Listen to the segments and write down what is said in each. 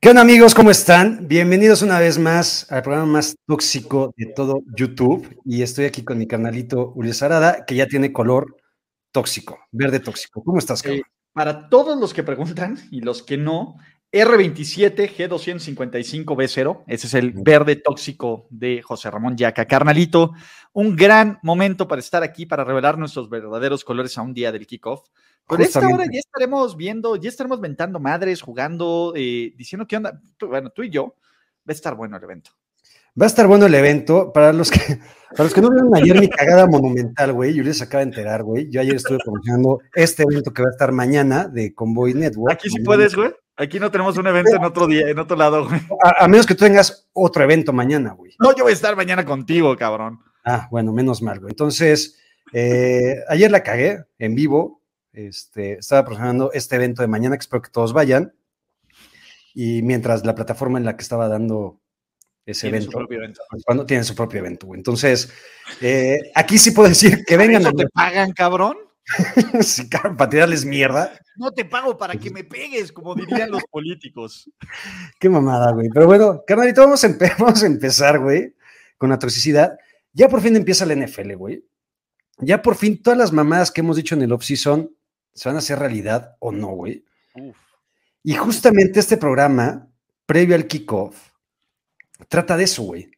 ¿Qué onda amigos? ¿Cómo están? Bienvenidos una vez más al programa más tóxico de todo YouTube. Y estoy aquí con mi canalito Uriel Sarada, que ya tiene color tóxico, verde tóxico. ¿Cómo estás, cabrón? Eh, para todos los que preguntan y los que no, R27 G255B0, ese es el verde tóxico de José Ramón Yaca. Carnalito, un gran momento para estar aquí, para revelar nuestros verdaderos colores a un día del kickoff. Por esta hora ya estaremos viendo, ya estaremos mentando madres, jugando, eh, diciendo qué onda. bueno, tú y yo, va a estar bueno el evento. Va a estar bueno el evento. Para los que, para los que no vieron ayer mi cagada monumental, güey, yo les acaba de enterar, güey. Yo ayer estuve promocionando este evento que va a estar mañana de Convoy Network. Aquí sí puedes, güey. Aquí no tenemos un evento en otro día, en otro lado, güey. A, menos que tú tengas otro evento mañana, güey. No, yo voy a estar mañana contigo, cabrón. Ah, bueno, menos mal, güey. Entonces, eh, ayer la cagué en vivo este, estaba promocionando este evento de mañana, que espero que todos vayan. Y mientras la plataforma en la que estaba dando ese evento, pues, Cuando tienen su propio evento. Entonces, eh, aquí sí puedo decir que vengan. ¿No te pagan, cabrón? sí, cabrón, para tirarles mierda. No te pago para que me pegues, como dirían los políticos. Qué mamada, güey. Pero bueno, carnalito, vamos a, vamos a empezar, güey, con la toxicidad. Ya por fin empieza la NFL, güey. Ya por fin todas las mamadas que hemos dicho en el off-season se van a hacer realidad o no, güey. Y justamente este programa, previo al kickoff, trata de eso, güey.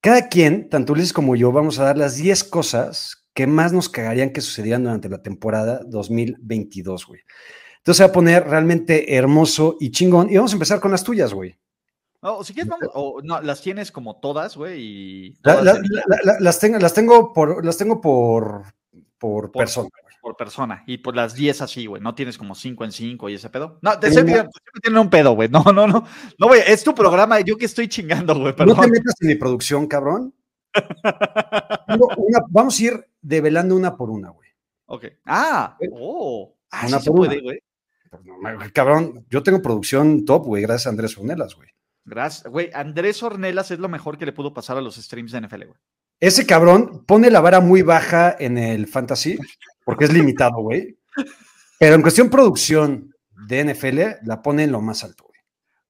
Cada quien, tanto Ulises como yo, vamos a dar las 10 cosas que más nos cagarían que sucedieran durante la temporada 2022, güey. Entonces se va a poner realmente hermoso y chingón. Y vamos a empezar con las tuyas, güey. Oh, si quieres, vamos, o no, las tienes como todas, güey. Y las, tengo, las tengo por, las tengo por, por, por persona por persona. Y por las 10 así, güey. No tienes como 5 en 5 y ese pedo. No, te estoy pidiendo, un pedo, güey. No, no, no. No, güey, es tu programa. Yo que estoy chingando, güey. No te metas en mi producción, cabrón. vamos a ir develando una por una, güey. Ok. Ah, oh. Ah, una por puede, güey. Pues cabrón, yo tengo producción top, güey, gracias a Andrés Ornelas, güey. Gracias, güey. Andrés Ornelas es lo mejor que le pudo pasar a los streams de NFL, güey. Ese cabrón pone la vara muy baja en el fantasy porque es limitado, güey. Pero en cuestión producción de NFL, la pone en lo más alto, güey.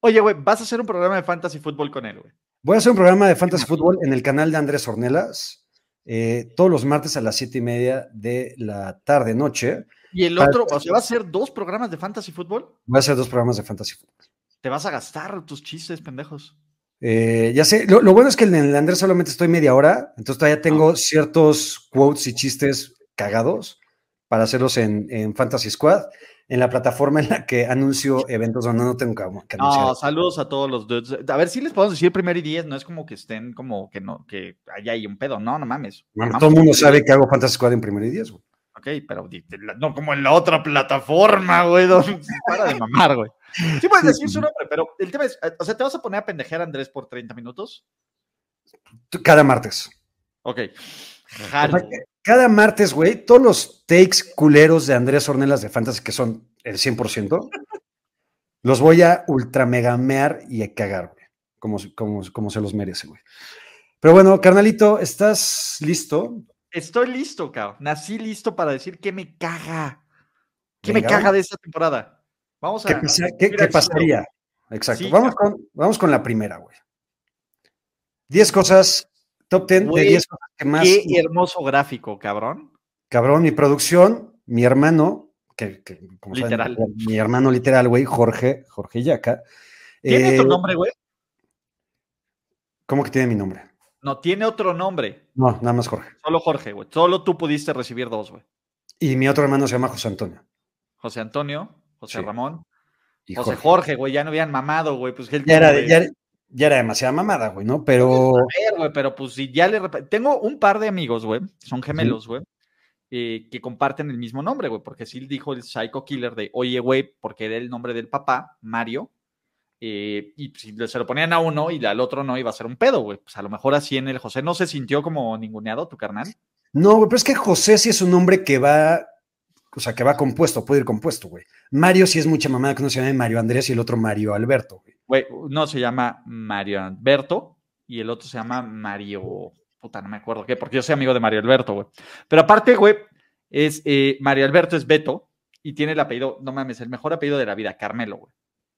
Oye, güey, vas a hacer un programa de fantasy fútbol con él, güey. Voy a hacer un programa de fantasy fútbol en el canal de Andrés Ornelas, eh, todos los martes a las siete y media de la tarde, noche. ¿Y el otro, o sea, va a ser dos programas de fantasy fútbol? Va a ser dos programas de fantasy fútbol. Te vas a gastar tus chistes, pendejos. Eh, ya sé, lo, bueno es que en el Andrés solamente estoy media hora, entonces todavía tengo ah. ciertos quotes y chistes cagados para hacerlos en, Fantasy Squad, en la plataforma en la que anuncio eventos donde no tengo que, anunciar. No, saludos a todos los dudes. A ver si les podemos decir primer y diez, no es como que estén como que no, que allá hay un pedo, no, no mames. todo el mundo sabe que hago Fantasy Squad en primer y diez, güey. Ok, pero no como en la otra plataforma, güey, para de mamar, güey. Sí puedes decir su nombre, pero el tema es, o sea, ¿te vas a poner a pendejear a Andrés por 30 minutos? Cada martes. Ok. Cada martes, güey, todos los takes culeros de Andrés Ornelas de Fantasy, que son el 100%, los voy a ultramegamear y a cagar, güey. Como, como, como se los merece, güey. Pero bueno, carnalito, ¿estás listo? Estoy listo, cabrón. Nací listo para decir que me caga. ¿Qué me caga de esta temporada? Vamos a. ¿Qué, qué, pasaría? Exacto. vamos, con, vamos con la primera, güey. Diez cosas Top 10 de 10 cosas que más. Qué hermoso gráfico, cabrón. Cabrón, mi producción, mi hermano, que, como literal. Saben, mi hermano literal, güey, Jorge, Jorge Yaca. ¿Tiene tu eh, nombre, güey? ¿Cómo que tiene mi nombre? No, tiene otro nombre. No, nada más Jorge. Solo Jorge, güey. Solo tú pudiste recibir dos, güey. Y mi otro hermano se llama José Antonio. José Antonio, José Ramón. Y José Jorge, güey, ya no habían mamado, güey. Pues ya, era, ya, ya era demasiada mamada, güey, ¿no? Pero. güey, pero pues si ya le. Tengo un par de amigos, güey, son gemelos, güey, eh, que comparten el mismo nombre, güey, porque sí dijo el Psycho Killer de, oye, güey, porque era el nombre del papá, Mario, eh, y si se lo ponían a uno y al otro no, iba a ser un pedo, güey. Pues a lo mejor así en el José no se sintió como ninguneado tu carnal. No, güey, pero es que José sí es un nombre que va o sea, que va compuesto, puede ir compuesto, güey. Mario sí es mucha mamada que uno se llama Mario Andrés y el otro Mario Alberto, güey. Güey, uno se llama Mario Alberto y el otro se llama Mario. Puta, no me acuerdo qué, porque yo soy amigo de Mario Alberto, güey. Pero aparte, güey, es eh, Mario Alberto es Beto y tiene el apellido, no mames, el mejor apellido de la vida, Carmelo, güey.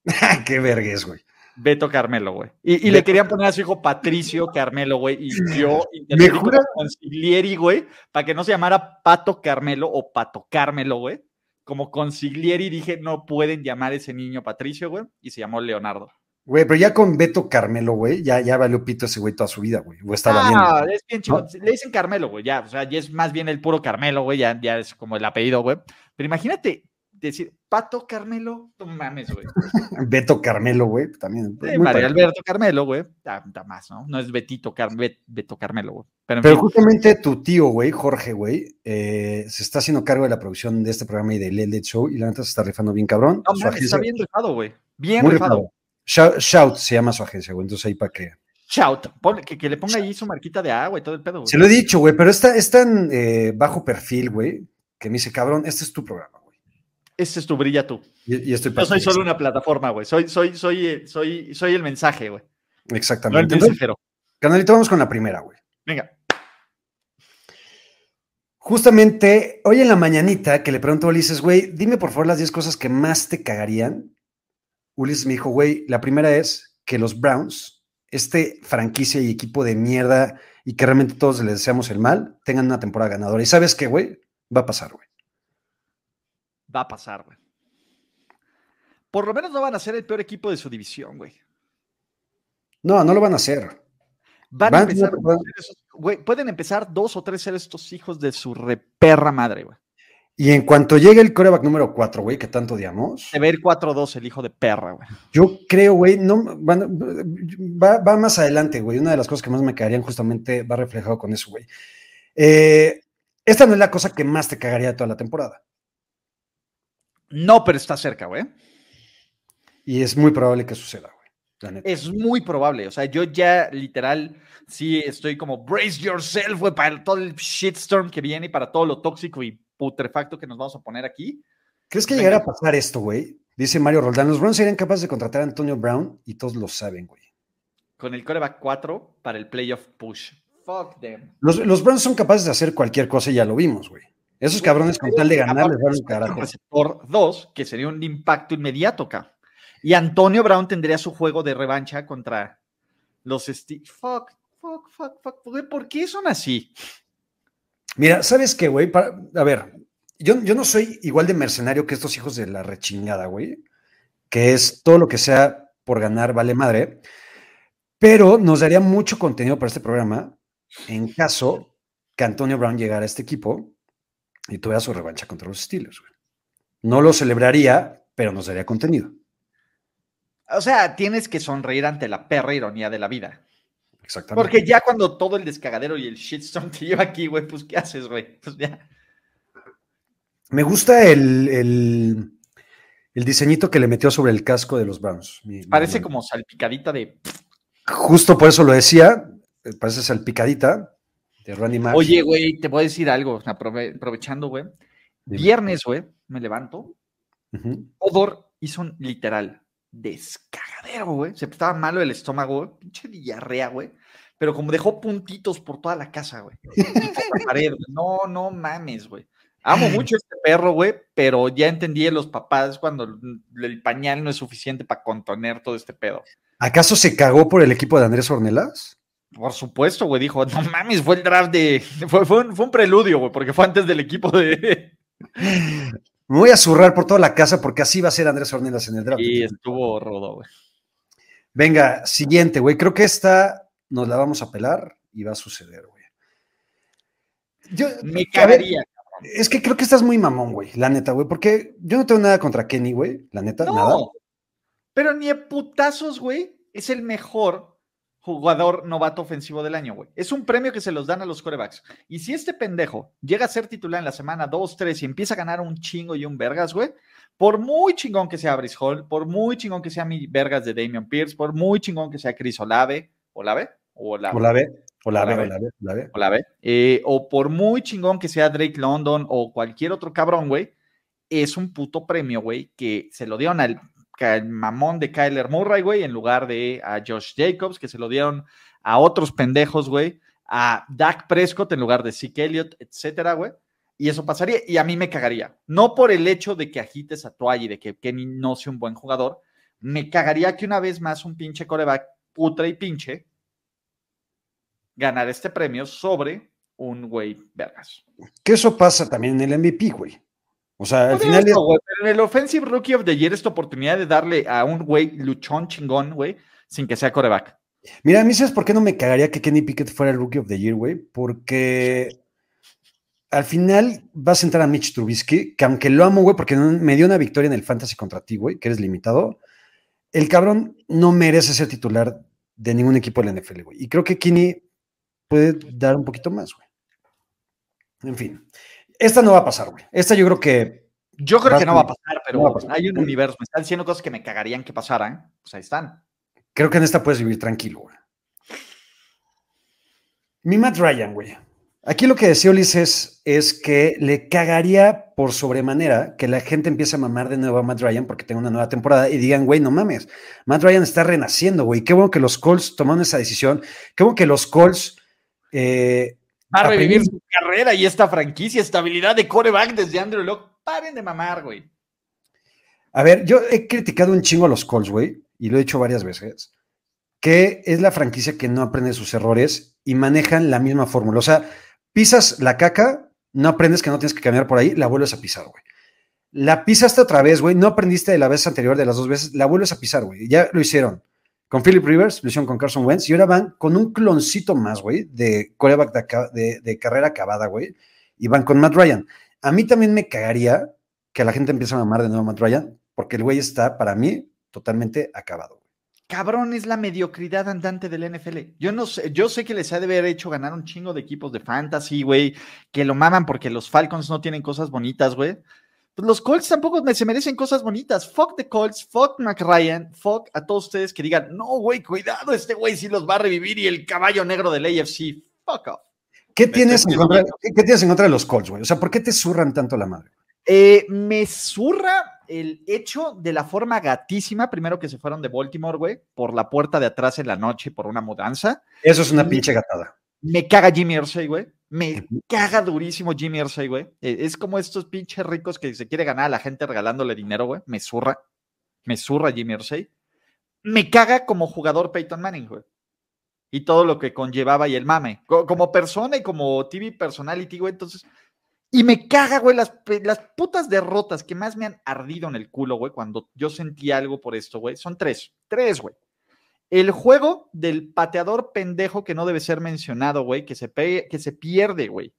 qué vergüenza, güey. Beto Carmelo, güey. Y, le querían poner a su hijo Patricio Carmelo, güey. Y yo ¿Me jura? consiglieri, güey, para que no se llamara Pato Carmelo o Pato Carmelo, güey. Como consiglieri dije, no pueden llamar a ese niño Patricio, güey. Y se llamó Leonardo. Güey, pero ya con Beto Carmelo, güey, ya, ya valió pito ese güey toda su vida, güey. O estaba ah, es bien chido. Le dicen Carmelo, güey, ya. O sea, ya es más bien el puro Carmelo, güey. Ya, ya es como el apellido, güey. Pero imagínate, decir Pato Carmelo, no mames, güey. Beto Carmelo, güey, también. María Alberto Carmelo, güey, está, más, ¿no? No es Betito Beto Carmelo, güey. Pero, justamente tu tío, güey, Jorge, güey, eh, se está haciendo cargo de la producción de este programa y del Late Show y la neta se está rifando bien cabrón. No, mames, está bien rifado, güey. Bien rifado. Shout, se llama su agencia, güey, entonces ahí para qué. Shout, que, le ponga ahí su marquita de agua y todo el pedo, güey. Se lo he dicho, güey, pero está, es tan eh, bajo perfil, güey, que me dice, cabrón, este es tu programa. Este es tu brilla tú. Y, estoy Yo soy solo una plataforma, güey. Soy, soy, soy, soy, soy el mensaje, güey. Exactamente. No Canalito, vamos con la primera, güey. Venga. Justamente hoy en la mañanita que le pregunto a Ulises, güey, dime por favor las 10 cosas que más te cagarían. Ulises me dijo, güey, la primera es que los Browns, este franquicia y equipo de mierda y que realmente todos les deseamos el mal, tengan una temporada ganadora. Y sabes qué, güey, va a pasar, güey va a pasar, güey. Por lo menos no van a ser el peor equipo de su división, güey. No, no lo van a hacer. Van, a empezar, güey, pueden empezar dos o tres ser estos hijos de su reperra madre, güey. Y en cuanto llegue el coreback número 4, güey, que tanto odiamos. Se ve el 4-2, el hijo de perra, güey. Yo creo, güey, no, va, va, más adelante, güey. Una de las cosas que más me cagarían justamente va reflejado con eso, güey. Eh, esta no es la cosa que más te cagaría de toda la temporada. No, pero está cerca, güey. Y es muy probable que suceda, güey. Es muy probable. O sea, yo ya literal sí estoy como brace yourself, güey, para todo el shitstorm que viene y para todo lo tóxico y putrefacto que nos vamos a poner aquí. ¿Crees que llegará a pasar esto, güey? Dice Mario Roldán. Los Browns serían capaces de contratar a Antonio Brown y todos lo saben, güey. Con el coreback 4 para el playoff push. Fuck them. Los, los Browns son capaces de hacer cualquier cosa y ya lo vimos, güey. Esos cabrones con tal de ganar les van un carajo. Receptor 2, que sería un impacto inmediato acá. Y Antonio Brown tendría su juego de revancha contra los Steve. Fuck, fuck, fuck, fuck. ¿Por qué son así? Mira, ¿sabes qué, güey? A ver, yo, yo no soy igual de mercenario que estos hijos de la rechingada, güey. Que es todo lo que sea por ganar, vale madre. Pero nos daría mucho contenido para este programa en caso que Antonio Brown llegara a este equipo y tuviera su revancha contra los Steelers. No lo celebraría, pero nos daría contenido. O sea, tienes que sonreír ante la perra ironía de la vida. Exactamente. Porque ya cuando todo el descagadero y el shitstorm te lleva aquí, güey, pues ¿qué haces, güey? Pues ya. Me gusta el, el, diseñito que le metió sobre el casco de los Browns. Parece como salpicadita de. Justo por eso lo decía. Parece salpicadita. Oye, güey, te voy a decir algo, aprovechando, güey. Viernes, güey, me levanto. Odor hizo un literal descagadero, güey. Se estaba malo el estómago, güey. Pinche diarrea, güey. Pero como dejó puntitos por toda la casa, güey. No, no mames, güey. Amo mucho este perro, güey, pero ya entendí a los papás cuando el pañal no es suficiente para contener todo este pedo. ¿Acaso se cagó por el equipo de Andrés Ornelas? Por supuesto, güey, dijo, no mames, fue el draft de... Fue, un, preludio, güey, porque fue antes del equipo de... Me voy a zurrar por toda la casa porque así va a ser Andrés Ornelas en el draft. Y estuvo rodo, güey. Venga, siguiente, güey. Creo que esta nos la vamos a pelar y va a suceder, güey. Yo, Me cagaría. es que creo que estás muy mamón, güey, la neta, güey, porque yo no tengo nada contra Kenny, güey, la neta, nada. Pero ni a putazos, güey, es el mejor jugador novato ofensivo del año, güey. Es un premio que se los dan a los corebacks. Y si este pendejo llega a ser titular en la semana 2, 3 y empieza a ganar un chingo y un vergas, güey, por muy chingón que sea Brice Hall, por muy chingón que sea mi vergas de Damian Pierce, por muy chingón que sea Chris Olave, Olave, Olave, Olave, Olave, Olave, Olave, Olave eh, o por muy chingón que sea Drake London o cualquier otro cabrón, güey, es un puto premio, güey, que se lo dieron al mamón de Kyler Murray, güey, en lugar de a Josh Jacobs, que se lo dieron a otros pendejos, güey, a Dak Prescott en lugar de Zeke Elliott, etcétera, güey. Y eso pasaría, y a mí me cagaría. No por el hecho de que agites a Tuay y de que Kenny no sea un buen jugador, Me cagaría que una vez más un pinche coreback putra y pinche ganar este premio sobre un güey vergas. Que eso pasa también en el MVP, güey. O sea, al final. en el Offensive Rookie of the Year, esta oportunidad de darle a un güey luchón chingón, güey, sin que sea coreback. Mira, a mí, ¿sabes por qué no me cagaría que Kenny Pickett fuera el Rookie of the Year, güey? Porque al final vas a entrar a Mitch Trubisky, que aunque lo amo, güey, porque me dio una victoria en el Fantasy contra ti, güey, que eres limitado, el cabrón no merece ser titular de ningún equipo de la NFL, güey. Y creo que Kenny puede dar un poquito más, güey. En fin, esta no va a pasar, güey. Esta yo creo que. Yo creo que no va a pasar, pero hay un universo. Me están diciendo cosas que me cagarían que pasaran. Pues ahí están. Creo que en esta puedes vivir tranquilo, güey. Mi Matt Ryan, güey. Aquí lo que decía Ulises es que le cagaría por sobremanera que la gente empiece a mamar de nuevo a Matt Ryan porque tenga una nueva temporada y digan, güey, no mames, Matt Ryan está renaciendo, güey. Qué bueno que los Colts tomaron esa decisión. Qué bueno que los Colts eh, a revivir su carrera y esta franquicia, estabilidad de coreback desde Andrew Locke. Paren de mamar, güey. A ver, yo he criticado un chingo a los Colts, güey, y lo he dicho varias veces, que es la franquicia que no aprende sus errores y manejan la misma fórmula. O sea, pisas la caca, no aprendes que no tienes que cambiar por ahí, la vuelves a pisar, güey. La pisaste otra vez, güey, no aprendiste de la vez anterior, de las dos veces, la vuelves a pisar, güey. Ya lo hicieron con Philip Rivers, lo con Carson Wentz, y ahora van con un cloncito más, güey, de coreback de, carrera acabada, güey, y van con Matt Ryan. A mí también me cagaría que la gente empiece a mamar de nuevo a Matt Ryan, porque el güey está, para mí, totalmente acabado. Cabrón, es la mediocridad andante del NFL. Yo no sé, yo sé que les ha de haber hecho ganar un chingo de equipos de fantasy, güey, que lo maman porque los Falcons no tienen cosas bonitas, güey pues los Colts tampoco se merecen cosas bonitas. Fuck the Colts, fuck McRyan, fuck a todos ustedes que digan, no, güey, cuidado, este güey sí los va a revivir y el caballo negro del AFC, fuck off. ¿Qué tienes, en contra, ¿qué, tienes en contra de los Colts, güey? O sea, ¿por qué te zurran tanto la madre? Eh, me zurra el hecho de la forma gatísima, primero que se fueron de Baltimore, güey, por la puerta de atrás en la noche por una mudanza. Eso es una pinche gatada. Me caga Jimmy Irsay, güey. Me caga durísimo Jimmy Irsay, güey. E, es como estos pinches ricos que se quiere ganar a la gente regalándole dinero, güey. Me zurra. Me zurra Jimmy Irsay. Me caga como jugador Peyton Manning, güey. Y todo lo que conllevaba y el mame. Como persona y como TV personality, güey. Entonces. Y me caga, güey, las, las putas derrotas que más me han ardido en el culo, güey, cuando yo sentí algo por esto, güey. Son tres. Tres, güey. El juego del pateador pendejo que no debe ser mencionado, güey, que se, que se pierde, güey.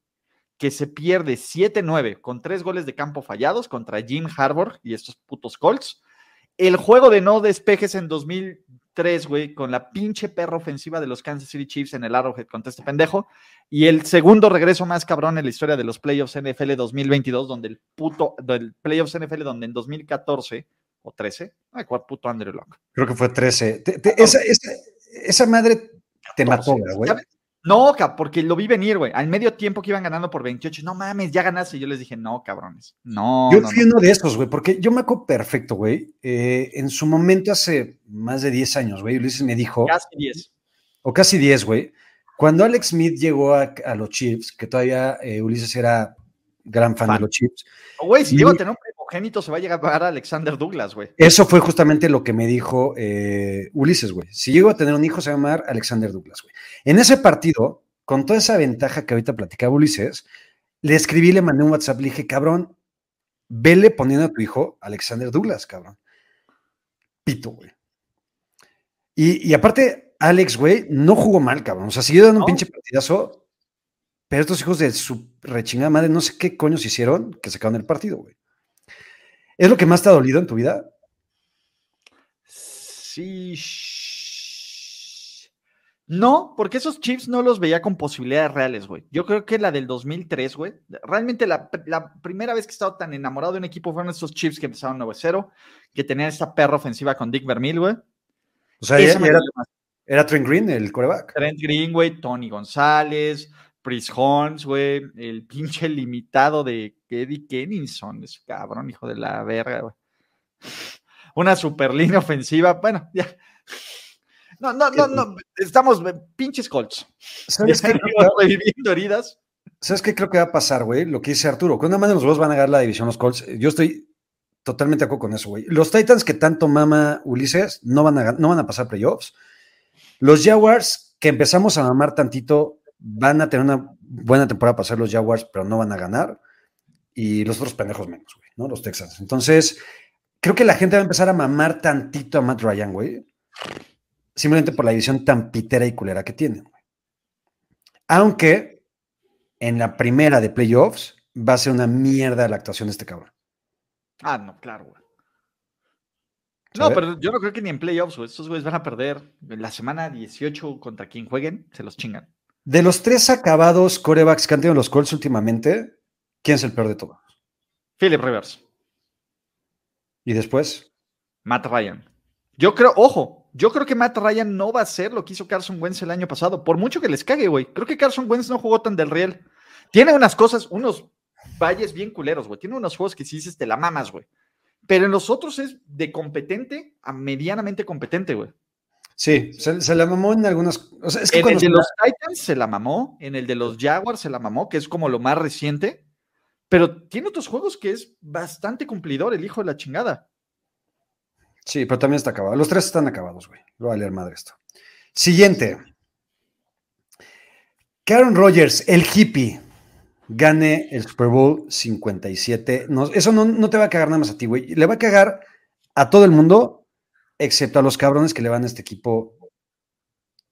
Que se pierde 7-9 con tres goles de campo fallados contra Jim Harbour y estos putos Colts. El juego de no despejes en 2003, güey, con la pinche perra ofensiva de los Kansas City Chiefs en el Arrowhead contra este pendejo. Y el segundo regreso más cabrón en la historia de los playoffs NFL 2022, donde el puto, del playoffs NFL, donde en 2014 o 13. Ay, ¿cuál puto Andrew Locke? Creo que fue 13. esa, madre te mató, güey. No, porque lo vi venir, güey. Al medio tiempo que iban ganando por 28. No mames, ya ganaste. Y yo les dije, no, cabrones. No. Yo fui uno de esos, güey, porque yo me acuerdo perfecto, güey. Eh, en su momento, hace más de 10 años, güey, Ulises me dijo. Casi 10. O casi 10, güey. Cuando Alex Smith llegó a, los Chiefs, que todavía eh, Ulises era gran fan, de los Chiefs. Güey, si tener un primogénito, se va a llegar a Alexander Douglas, güey. Eso fue justamente lo que me dijo eh, Ulises, güey. Si llego a tener un hijo, se va a llamar Alexander Douglas, güey. En ese partido, con toda esa ventaja que ahorita platicaba Ulises, le escribí, le mandé un WhatsApp, le dije, cabrón, vele poniendo a tu hijo Alexander Douglas, cabrón. Pito, güey. Y, aparte, Alex, güey, no jugó mal, cabrón. O sea, siguió dando un pinche partidazo pero estos hijos de su rechingada madre, no sé qué coños hicieron que se el partido, güey. ¿Es lo que más te ha dolido en tu vida? Sí. No, porque esos chips no los veía con posibilidades reales, güey. Yo creo que la del 2003, güey. Realmente la, primera vez que he estado tan enamorado de un equipo fueron esos chips que empezaron 9-0, que tenían esta perra ofensiva con Dick Vermeil, güey. O sea, era, era, Trent Green el coreback. Trent Green, güey, Tony González, Chris Holmes, güey, el pinche limitado de Eddie Kenninson, ese cabrón, hijo de la verga, güey. Una super línea ofensiva, bueno, ya. No, no, no, no, estamos pinches Colts. ¿Sabes qué? Reviviendo heridas. ¿Sabes qué creo que va a pasar, güey? Lo que dice Arturo, cuando más de los dos van a ganar la división los Colts, yo estoy totalmente de acuerdo con eso, güey. Los Titans que tanto mama Ulises no van a, no van a pasar playoffs. Los Jaguars que empezamos a mamar tantito van a tener una buena temporada para pasar los Jaguars, pero no van a ganar. Y los otros pendejos menos, güey, ¿no? Los Texans. Entonces, creo que la gente va a empezar a mamar tantito a Matt Ryan, güey. Simplemente por la división tan pitera y culera que tienen, güey. Aunque en la primera de playoffs va a ser una mierda la actuación de este cabrón. Ah, no, claro, güey. No, pero yo no creo que ni en playoffs, güey. Estos güeyes van a perder la semana 18 contra quien jueguen, se los chingan. De los tres acabados corebacks que han tenido los Colts últimamente, ¿quién es el peor de todos? Philip Rivers. ¿Y después? Matt Ryan. Yo creo, ojo, yo creo que Matt Ryan no va a ser lo que hizo Carson Wentz el año pasado, por mucho que les cague, güey. Creo que Carson Wentz no jugó tan del real. Tiene unas cosas, unos valles bien culeros, güey. Tiene unos juegos que si dices te la mamas, güey. Pero en los otros es de competente a medianamente competente, güey. Sí, se, la mamó en algunas. O sea, es que en el de los Titans se la mamó, en el de los Jaguars se la mamó, que es como lo más reciente. Pero tiene otros juegos que es bastante cumplidor, el hijo de la chingada. Sí, pero también está acabado. Los tres están acabados, güey. Lo va a leer madre esto. Siguiente. Karen Rogers, el hippie gane el Super Bowl 57. No, eso no, te va a cagar nada más a ti, güey. Le va a cagar a todo el mundo, excepto a los cabrones que le van a este equipo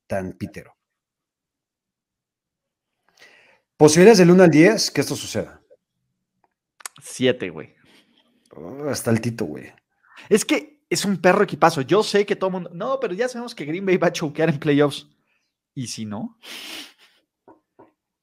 tan pitero. Posibilidades del 1 al 10 que esto suceda. 7, güey. Oh, hasta el tito, güey. Es que es un perro equipazo. Yo sé que todo el mundo. No, pero ya sabemos que Green Bay va a choquear en playoffs. ¿Y si no?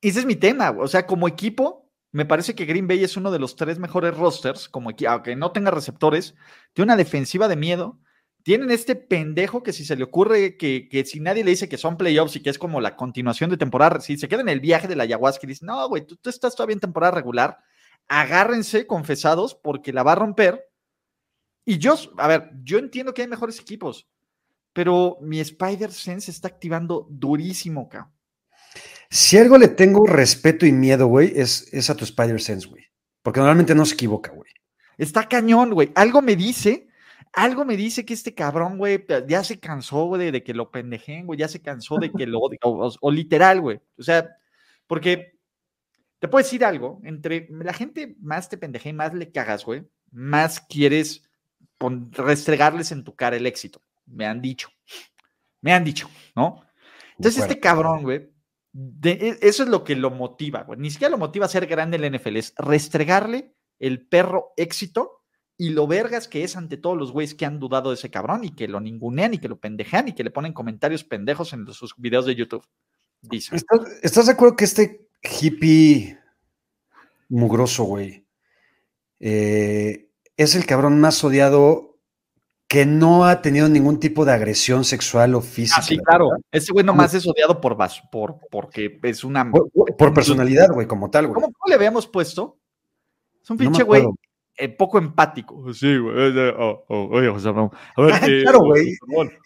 ese es mi tema. O sea, como equipo, me parece que Green Bay es uno de los tres mejores rosters, como aunque no tenga receptores, tiene una defensiva de miedo. Tienen este pendejo que si se le ocurre que, si nadie le dice que son playoffs y que es como la continuación de temporada, si se queda en el viaje de la ayahuasca y dice, no, güey, tú, tú estás todavía en temporada regular, agárrense confesados porque la va a romper. Y yo, a ver, yo entiendo que hay mejores equipos, pero mi Spider Sense está activando durísimo, cabrón. Si algo le tengo respeto y miedo, güey, es, es a tu Spider-Sense, güey. Porque normalmente no se equivoca, güey. Está cañón, güey. Algo me dice, algo me dice que este cabrón, güey, ya se cansó, güey, de que lo pendejen, güey, ya se cansó de que lo o, o, literal, güey. O sea, porque te puedo decir algo, entre la gente más te pendeje y más le cagas, güey, más quieres restregarles en tu cara el éxito. Me han dicho. Me han dicho, ¿no? Entonces, este cabrón, güey, e, eso es lo que lo motiva, güey. Ni siquiera lo motiva a ser grande en el NFL, es restregarle el perro éxito y lo vergas que es ante todos los güeyes que han dudado de ese cabrón y que lo ningunean y que lo pendejean y que le ponen comentarios pendejos en sus videos de YouTube. Dice. ¿Estás, de acuerdo que este hippie mugroso, güey, eh, es el cabrón más odiado que no ha tenido ningún tipo de agresión sexual o física. Ah, sí, claro. Ese güey nomás es odiado por, por porque es una. Por, personalidad, güey, como tal, güey. ¿Cómo, le habíamos puesto? Es un pinche güey eh, poco empático. Sí, güey. Oh, oh, oye, José Ramón. A ver, eh, claro, güey.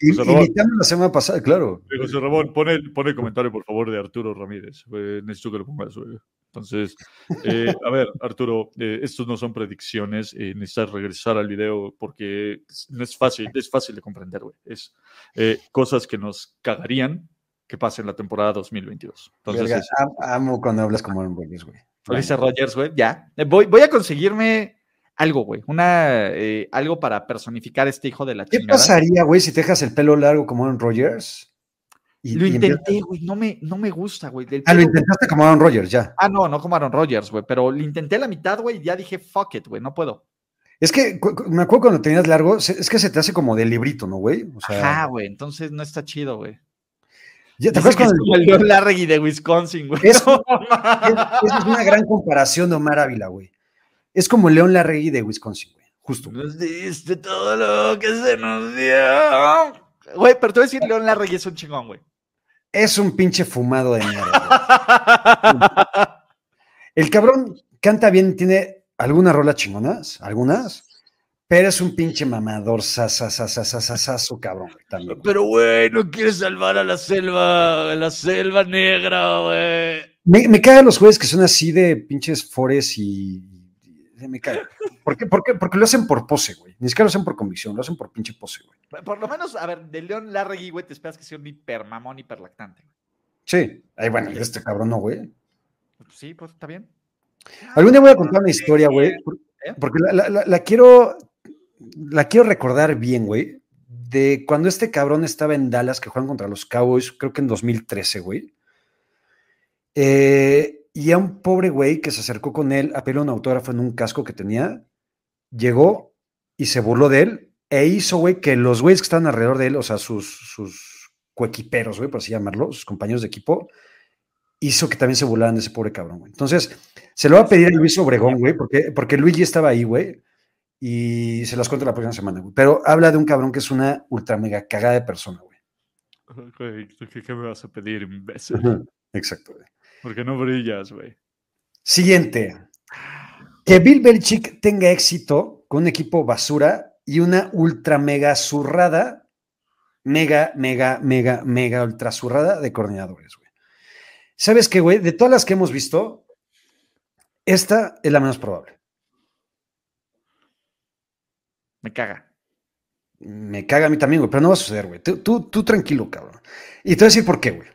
La semana pasada, claro. José Ramón, pone, el comentario, por favor, de Arturo Ramírez. necesito que lo pongas, güey. Entonces, eh, a ver, Arturo, eh, estos no son predicciones, eh, necesitas regresar al video porque no es fácil, es fácil de comprender, güey. Es cosas que nos cagarían que pasen la temporada 2022. Entonces, amo cuando hablas como Rodgers, güey. Dice Rogers, güey, ya. Voy, voy a conseguirme algo, güey, una, algo para personificar este hijo de la ¿Qué pasaría, güey, si te dejas el pelo largo como Aaron Rodgers? lo intenté, güey, no me, no me gusta, güey. Ah, lo intentaste como Aaron Rodgers, ya. Ah, no, no como Aaron Rodgers, güey, pero lo intenté la mitad, güey, y ya dije, fuck it, güey, no puedo. Es que me acuerdo cuando tenías largo, es que se te hace como de librito, ¿no, güey? O sea, Ajá, güey, entonces no está chido, güey. ¿Te acuerdas cuando el León Larregui de Wisconsin, güey? Eso, es una gran comparación de Omar Ávila, güey. Es como León Larregui de Wisconsin, güey. Justo. Nos diste todo lo que se nos dio. Güey, pero te voy a decir, León Larregui es un chingón, güey. Es un pinche fumado de mierda. El cabrón canta bien, tiene algunas rolas chingonas, algunas, pero es un pinche mamador, su cabrón, también. Pero, güey, no quiere salvar a la selva, a la selva negra, güey. Me, me cagan los jueces que son así de pinches fores y Me cae. ¿Por qué? ¿Por qué? Porque lo hacen por pose, güey. Ni siquiera lo hacen por convicción, lo hacen por pinche pose, güey. Por lo menos, a ver, de León Larregui, güey, te esperas que sea un hipermamón, hiperlactante. güey. Sí. Ay, bueno, este cabrón no, güey. Pues sí, pues está bien. Algún día voy a contar una historia, güey. ¿Eh? Porque la, la- la- la quiero. La quiero recordar bien, güey. De cuando este cabrón estaba en Dallas, que juegan contra los Cowboys, creo que en 2013, güey. Eh, y a un pobre güey que se acercó con él a pedirle un autógrafo en un casco que tenía, llegó y se burló de él e hizo, güey, que los güeyes que estaban alrededor de él, o sea, sus, sus coequiperos, güey, por así llamarlo, sus compañeros de equipo, hizo que también se burlaran de ese pobre cabrón, güey. Entonces, se lo va a pedir a Luis Obregón, güey, porque, porque Luigi estaba ahí, güey, y se las cuento la próxima semana, güey. Pero habla de un cabrón que es una ultra mega cagada de persona, güey. Güey, ¿qué, qué me vas a pedir, imbécil? Exacto, güey. Porque no brillas, güey. Siguiente. Que Bill Belichick tenga éxito con un equipo basura y una ultra mega zurrada, mega, mega, mega, mega ultra zurrada de coordinadores, güey. ¿Sabes qué, güey? De todas las que hemos visto, esta es la menos probable. Me caga. Me caga a mí también, güey, pero no va a suceder, güey. Tú, tú, tú tranquilo, cabrón. Y te voy a decir por qué, güey.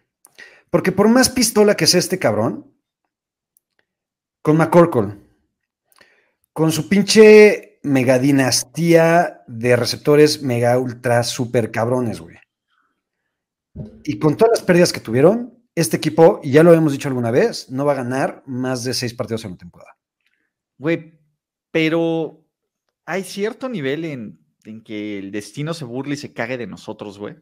Porque por más pistola que sea este cabrón, con McCorkle, con su pinche mega dinastía de receptores mega ultra super cabrones, güey. Y con todas las pérdidas que tuvieron, este equipo, y ya lo habíamos dicho alguna vez, no va a ganar más de seis partidos en la temporada. Güey, pero hay cierto nivel en, en que el destino se burle y se cague de nosotros, güey.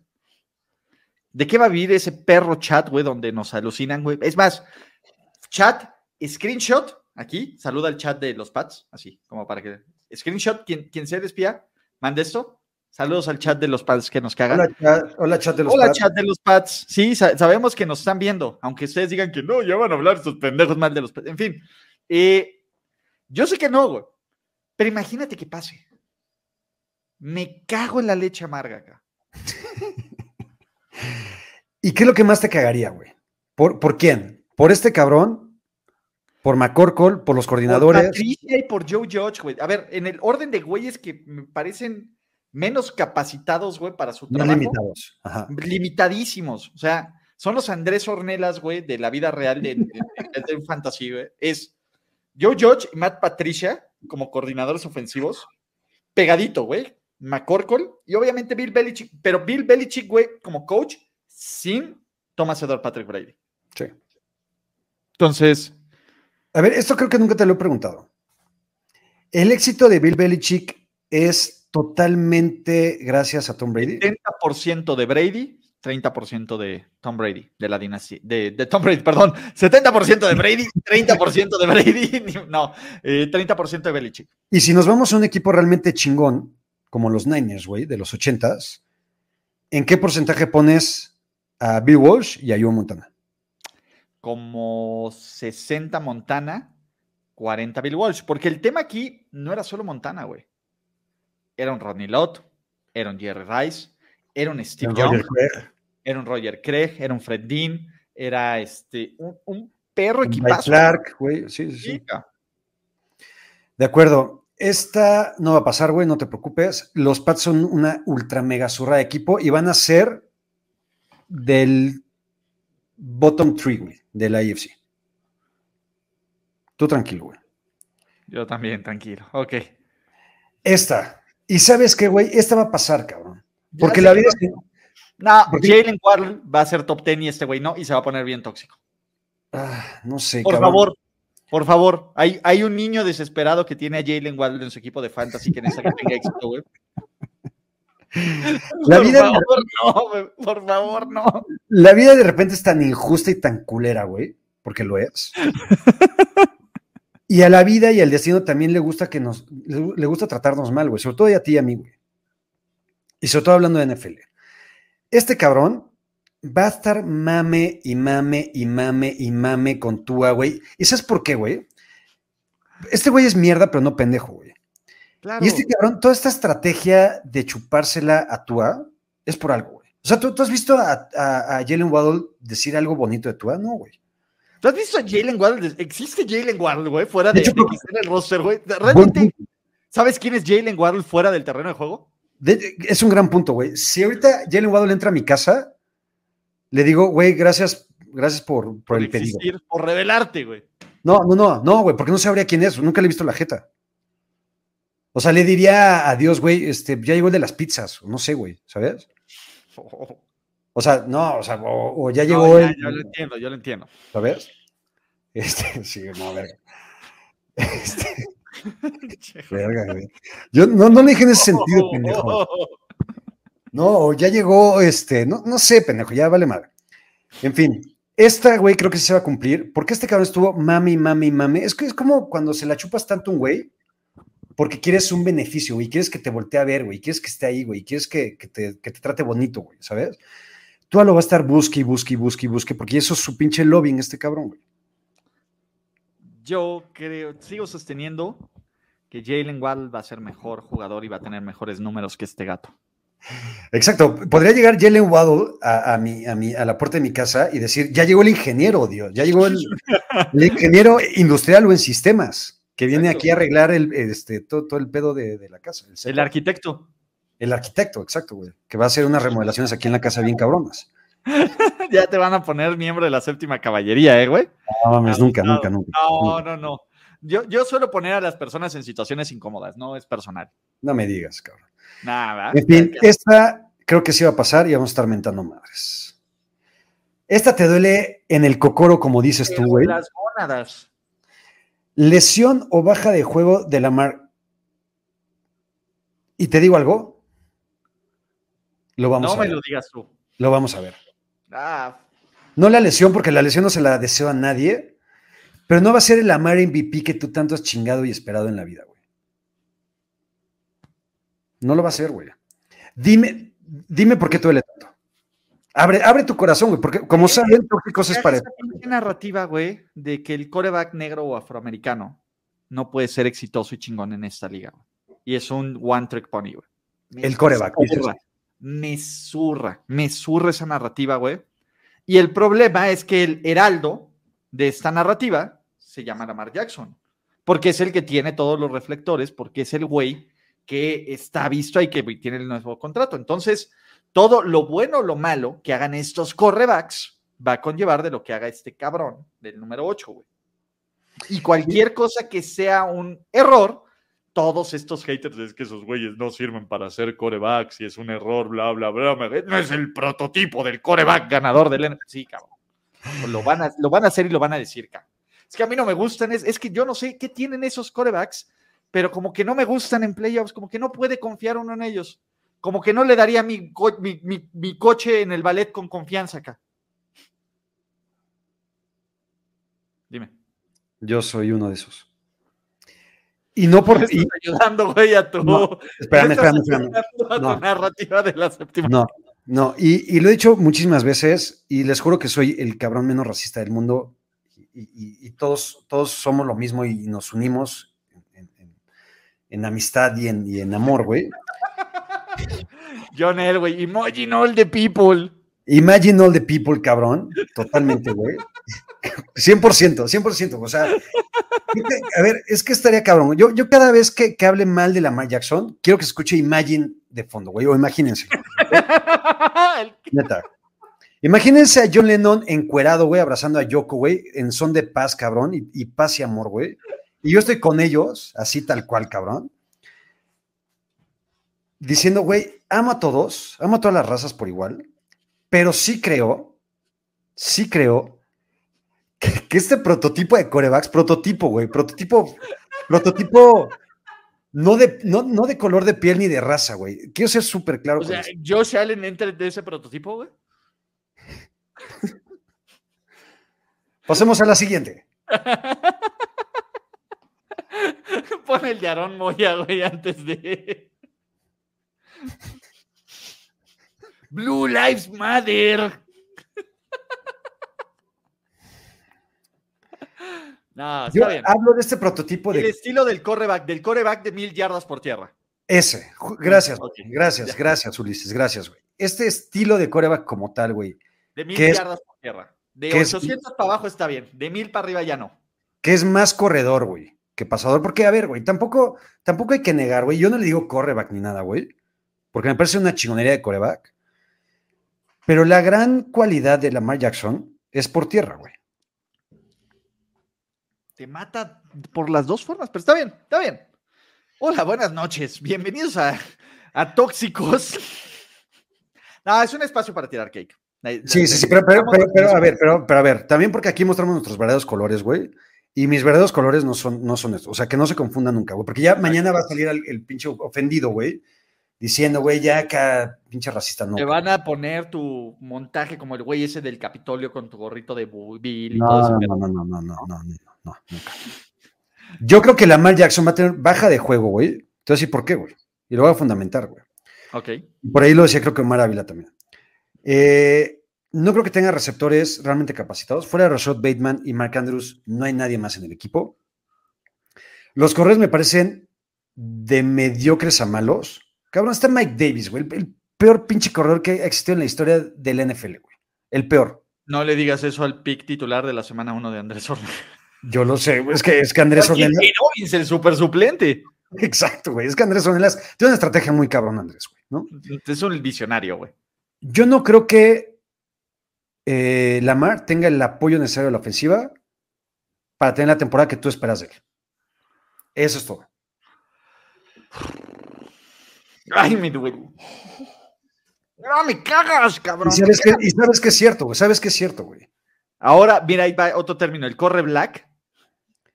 ¿De qué va a vivir ese perro chat, güey, donde nos alucinan, güey? Es más, chat, screenshot, aquí, saluda al chat de los Pats, así, como para que. Screenshot, quien, quien se despía, mande esto. Saludos al chat de los Pats que nos cagan. Hola, chat, hola, chat de los Hola, Pats. chat de los Pats. Sí, sa- sabemos que nos están viendo, aunque ustedes digan que no, ya van a hablar estos pendejos mal de los Pats. En fin, eh, yo sé que no, güey, pero imagínate que pase. Me cago en la leche amarga acá. ¿Y qué es lo que más te cagaría, güey? ¿Por, ¿Por quién? ¿Por este cabrón? ¿Por McCorkle? ¿Por los Por coordinadores? Patricia y por Joe Judge, güey. A ver, en el orden de güeyes que me parecen menos capacitados, güey, para su No trabajo. limitados. Ajá. limitadísimos. O sea, son los Andrés Ornelas, güey, de la vida real de, de, de- de fantasy, güey. Es Joe Judge y Matt Patricia como coordinadores ofensivos, pegadito, güey. McCorkle y obviamente Bill Belichick, pero Bill Belichick, güey, como coach, sin Thomas Edward Patrick Brady. Sí. Entonces, A ver, esto creo que nunca te lo he preguntado. ¿El éxito de Bill Belichick es totalmente gracias a Tom Brady? 70% de Brady, 30% de Tom Brady, de la dinastía, de, de Tom Brady, perdón, 70% de Brady, 30% de Brady, no, eh, 30% de Belichick. Y si nos vamos a un equipo realmente chingón, como los Niners, güey, de los ochentas, ¿en qué porcentaje pones a Bill Walsh y a Joe Montana? como 60 Montana, 40 Bill Walsh. Porque el tema aquí no era solo Montana, güey. Era un Rodney Lott, era un Jerry Rice, era un Steve Young, Roger Craig, era un Roger Craig, era un Fred Dean, era este, un, un perro Mike equipazo. Clark, güey, sí, sí, De acuerdo. Esta no va a pasar, güey, no te preocupes. Los Pats son una ultra mega zurra de equipo y van a ser del bottom three, güey, de la AFC. Tú tranquilo, güey. Yo también, tranquilo. Ok. Esta. Y sabes qué, güey, esta va a pasar, cabrón. Porque la que vida no- es... No, Porque- Jalen Waddle va a ser top 10 y este güey no, y se va a poner bien tóxico. Ah, no sé, Por cabrón. favor, por favor. Hay, hay un niño desesperado que tiene a Jalen Waddle en su equipo de fantasy que necesita que tenga éxito, güey. La por vida, favor, no, güey. Por favor, no. la vida de repente es tan injusta y tan culera, güey, porque lo es. Y a la vida y al destino también le gusta que nos, le, le gusta tratarnos mal, güey, sobre todo a ti y a mí, güey. Y sobre todo hablando de NFL. Este cabrón va a estar mame y mame y mame y mame con Tua, güey. ¿Y sabes por qué, güey? Este güey es mierda, pero no pendejo, güey. Claro. Y este cabrón, toda esta estrategia de chupársela a Tua es por algo, güey. O sea, ¿tú, tú has visto a, a- a Jalen Waddle decir algo bonito de Tua? No, güey. ¿Tú has visto a Jalen Waddle? ¿Existe Jalen Waddle, güey, fuera de, De hecho, de que esté en el roster, güey? ¿Realmente sabes quién es Jalen Waddle fuera del terreno de juego? De- es un gran punto, güey. Si ahorita Jalen Waddle entra a mi casa, le digo, güey, gracias, gracias por, por Por el pedido. por revelarte, güey. No, no, no, no, güey, porque no sabría quién es. Nunca le he visto la jeta. O sea, le diría adiós, güey, este, ya llegó el de las pizzas, no sé, güey, ¿sabes? O sea, no, o sea, o, o ya llegó No, ya, el, ya lo entiendo, yo lo entiendo. ¿sabes? Este, sí, no, verga. Este, verga, güey. Yo no, no le dije en ese sentido, pendejo. No, ya llegó, este, no, no sé, pendejo, ya vale madre. En fin, esta, güey, creo que se va a cumplir, porque este cabrón estuvo mami, mami, mami. Es que es como cuando se la chupas tanto un güey, porque quieres un beneficio, güey, quieres que te voltee a ver, güey, quieres que esté ahí, güey, quieres que, te, que te trate bonito, güey, ¿sabes? Tú lo va a estar busque y busque y busque y porque eso es su pinche lobbying, este cabrón, güey. Yo creo, sigo sosteniendo que Jalen Waddle va a ser mejor jugador y va a tener mejores números que este gato. Exacto. Podría llegar Jalen Waddle a, a, mi, a, mi, a la puerta de mi casa y decir, ya llegó el ingeniero, Dios, ya llegó el, el ingeniero industrial o en sistemas, que viene Exacto. aquí a arreglar el, este, todo, todo el pedo de, de la casa. El, El arquitecto. El arquitecto, exacto, güey, que va a hacer unas remodelaciones aquí en la casa bien cabronas. ya te van a poner miembro de la séptima caballería, ¿eh, güey? No mames, nunca, nunca, nunca. No, nunca. no, no. Yo, yo suelo poner a las personas en situaciones incómodas, no es personal. No me digas, cabrón. Nada. En fin, esta creo que sí va a pasar y vamos a estar mentando madres. Esta te duele en el cocoro, como dices tú, güey. Las gónadas. Lesión o baja de juego de la mar. Y te digo algo. Lo vamos No a me ver. lo digas tú. Lo vamos a ver. Ah, No la lesión, porque la lesión no se la deseo a nadie, pero no va a ser el Amar MVP que tú tanto has chingado y esperado en la vida, güey. No lo va a ser, güey. Dime, dime por qué duele tanto. Abre, abre tu corazón, güey, porque como saben, tóxicos es para esa narrativa, güey, de que el coreback negro o afroamericano no puede ser exitoso y chingón en esta liga. güey. Y es un one trick pony, güey. Me El zurra, Me zurra, me zurra esa narrativa, güey. Y el problema es que el heraldo de esta narrativa se llama Lamar Jackson, porque es el que tiene todos los reflectores, porque es el güey que está visto ahí, que tiene el nuevo contrato. Entonces, todo lo bueno o lo malo que hagan estos correbacks va a conllevar de lo que haga este cabrón del número 8, güey. Y cualquier cosa que sea un error, todos estos haters Es que esos güeyes no sirven para hacer corebacks y es un error, bla, bla, bla. No es el prototipo del coreback. ganador del. Sí, cabrón. Lo van, a, lo van a hacer y lo van a decir, cabrón. Es que a mí no me gustan, es, es que yo no sé qué tienen esos corebacks, pero como que no me gustan en playoffs, como que no puede confiar uno en ellos. Como que no le daría mi, co- mi, mi- mi coche en el ballet con confianza acá. Dime. Yo soy uno de esos. Y no por. Y- ayudando, güey, a tu. No, espérame, estás espérame, espérame. ayudando a tu No. narrativa de la séptima. No, no, y, y lo he dicho muchísimas veces y les juro que soy el cabrón menos racista del mundo y, y- y todos, todos somos lo mismo y nos unimos en, en- en amistad y en, y en amor, güey. John güey. Emoji all the people. Imagine all the people, cabrón, totalmente, güey. 100%, 100%, o sea, a ver, es que estaría cabrón. Yo, yo cada vez que, que hable mal de la Lamar Jackson, quiero que se escuche Imagine de fondo, güey, o imagínense. Neta. Imagínense a John Lennon encuerado, güey, abrazando a Yoko, güey, en son de paz, cabrón, y, y paz y amor, güey. Y yo estoy con ellos, así tal cual, cabrón. Diciendo, güey, amo a todos, amo a todas las razas por igual, pero sí creo, sí creo que, que este prototipo de corebacks, prototipo, güey, prototipo, prototipo, no de, no, no de color de piel ni de raza, güey. Quiero ser súper claro O con sea, esto. Josh Allen entra de ese prototipo, güey. Pasemos a la siguiente. Pon el de Aaron Moya, güey, antes de. Blue Lives Matter. No, está Yo bien. hablo de este prototipo El de estilo del coreback, del coreback de mil yardas por tierra. ese. Gracias, gracias, ya. gracias, Ulises, gracias, güey. Este estilo de coreback como tal, güey. De mil yardas por tierra. De ¿Qué es? 800 para abajo está bien, de 1000 para arriba ya no. Que es más corredor, güey, que pasador. Porque, a ver, güey, tampoco, tampoco hay que negar, güey. Yo no le digo coreback ni nada, güey. Porque me parece una chingonería de coreback. Pero la gran cualidad de Lamar Jackson es por tierra, güey. Te mata por las dos formas, pero está bien, está bien. Hola, buenas noches. Bienvenidos a, a Tóxicos. No, es un espacio para tirar cake. Sí, sí, sí, pero, pero, pero, a ver, pero, pero a ver, también porque aquí mostramos nuestros verdaderos colores, güey. Y mis verdaderos colores no son, no son estos. O sea, que no se confundan nunca, güey. Porque ya mañana va a salir el, pinche ofendido, güey. Diciendo, güey, ya acá, pinche racista, no. Te van a poner tu montaje como el güey ese del Capitolio con tu gorrito de Bill y no, todo eso. No, no, no, no, no, no, no, nunca. Yo creo que la Lamar Jackson va a tener baja de juego, güey. Entonces, ¿y por qué, güey? Y lo voy a fundamentar, güey. Ok. Por ahí lo decía, creo que Omar también. Eh, no creo que tenga receptores realmente capacitados. Fuera de Rashad Bateman y Mark Andrews, no hay nadie más en el equipo. Los correos me parecen de mediocres a malos. Cabrón, está Mike Davis, güey. El, el peor pinche corredor que ha existido en la historia del NFL, güey. El peor. No le digas eso al pick titular de la semana 1 de Andrés Ornelas. Yo lo sé, güey. Es que, es que Andrés Ornelas. Owens, el super suplente. Exacto, güey. Es que Andrés Ornelas tiene una estrategia muy cabrón, Andrés, güey, ¿no? Es un visionario, güey. Yo no creo que eh, Lamar tenga el apoyo necesario de la ofensiva para tener la temporada que tú esperas de él. Eso es todo. Ay, me duele. No me cagas, cabrón. Y sabes, que, y sabes que es cierto, güey. Sabes que es cierto, güey. Ahora, mira, ahí va otro término. El corre black.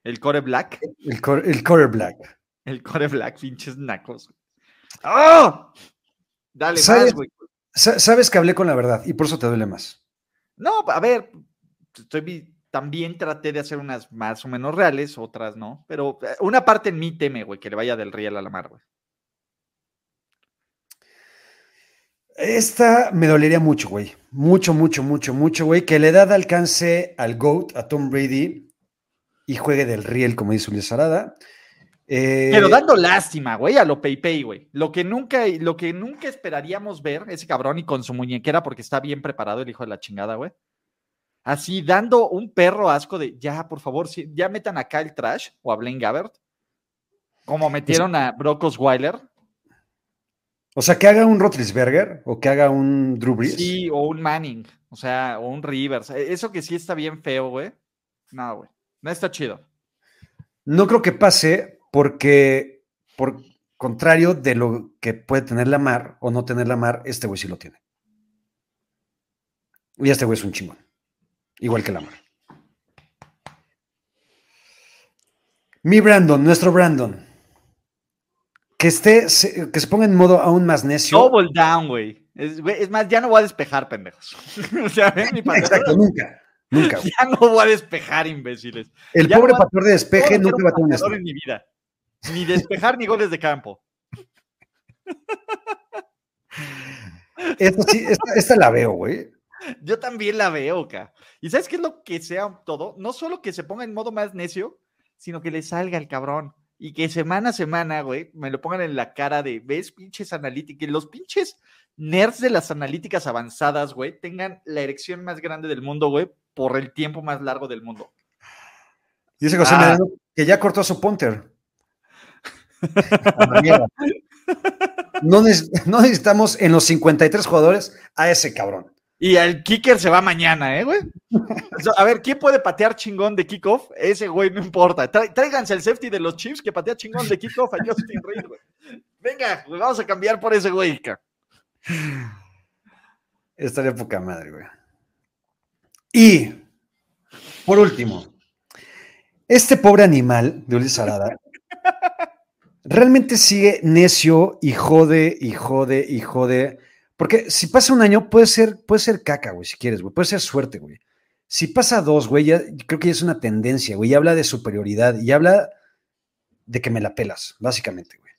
El core black. El, core- el quarterback. El core black, pinches nacos. ¡Ah! Dale ¿Sabes? más, güey. Sa- Sabes que hablé con la verdad y por eso te duele más. No, a ver, estoy también traté de hacer unas más o menos reales, otras no, pero eh, una parte en mí teme, güey, que le vaya del riel a la mar, güey. Esta me dolería mucho, güey. Mucho, mucho, mucho, mucho, güey. Que le da de alcance al GOAT, a Tom Brady, y juegue del riel, como dice Ulises Arada. Eh, Pero dando lástima, güey, a lo PayPay, güey. Lo que nunca, lo que nunca esperaríamos ver, ese cabrón y con su muñequera, porque está bien preparado el hijo de la chingada, güey. Así dando un perro asco de ya, por favor, sí, ya metan acá el trash o a Blaine Gabbert. Como metieron a Brock Osweiler. O sea, que haga un Rotlisberger o que haga un Drew Brees. Sí, o un Manning, o sea, o un Rivers. E- Eso que sí está bien feo, güey. No, güey. No está chido. No creo que pase porque, por contrario de lo que puede tener la mar o no tener la mar, este güey sí lo tiene. Y este güey es un chingón. Igual que la mar. Mi Brandon, nuestro Brandon. Que esté, se- que se ponga en modo aún más necio. Double down, güey. Es, más, ya no voy a despejar, pendejos. o sea, mi. Exacto, nunca. Nunca. Ya no voy a despejar, imbéciles. El Ya pobre no patrón de despeje No nunca va a tener un pateador snap. en mi vida. Ni despejar ni goles de campo. Esta, sí- esta- esta la veo, güey. Yo también la veo, ca. ¿Y sabes qué es lo que sea todo? No solo que se ponga en modo más necio, sino que le salga el cabrón. Y que semana a semana, güey, me lo pongan en la cara de, ¿ves, pinches analíticas? Los pinches nerds de las analíticas avanzadas, güey, tengan la erección más grande del mundo, güey, por el tiempo más largo del mundo. Dice José Ah. Que ya cortó su punter. No, neces- no necesitamos en los 53 jugadores a ese cabrón. Y el kicker se va mañana, ¿eh, güey? A ver, ¿quién puede patear chingón de kickoff? Ese güey no importa. Tráiganse el safety de los Chiefs que patea chingón de kickoff a Justin Reed, güey. Venga, güey, vamos a cambiar por ese güey. Estaría poca madre, güey. Y, por último, este pobre animal de Ulises Arada realmente sigue necio y jode y jode y jode. Porque si pasa un año, puede ser, puede ser caca, güey, si quieres, güey. Puede ser suerte, güey. Si pasa dos, güey, ya creo que ya es una tendencia, güey. Y habla de superioridad y habla de que me la pelas, básicamente, güey.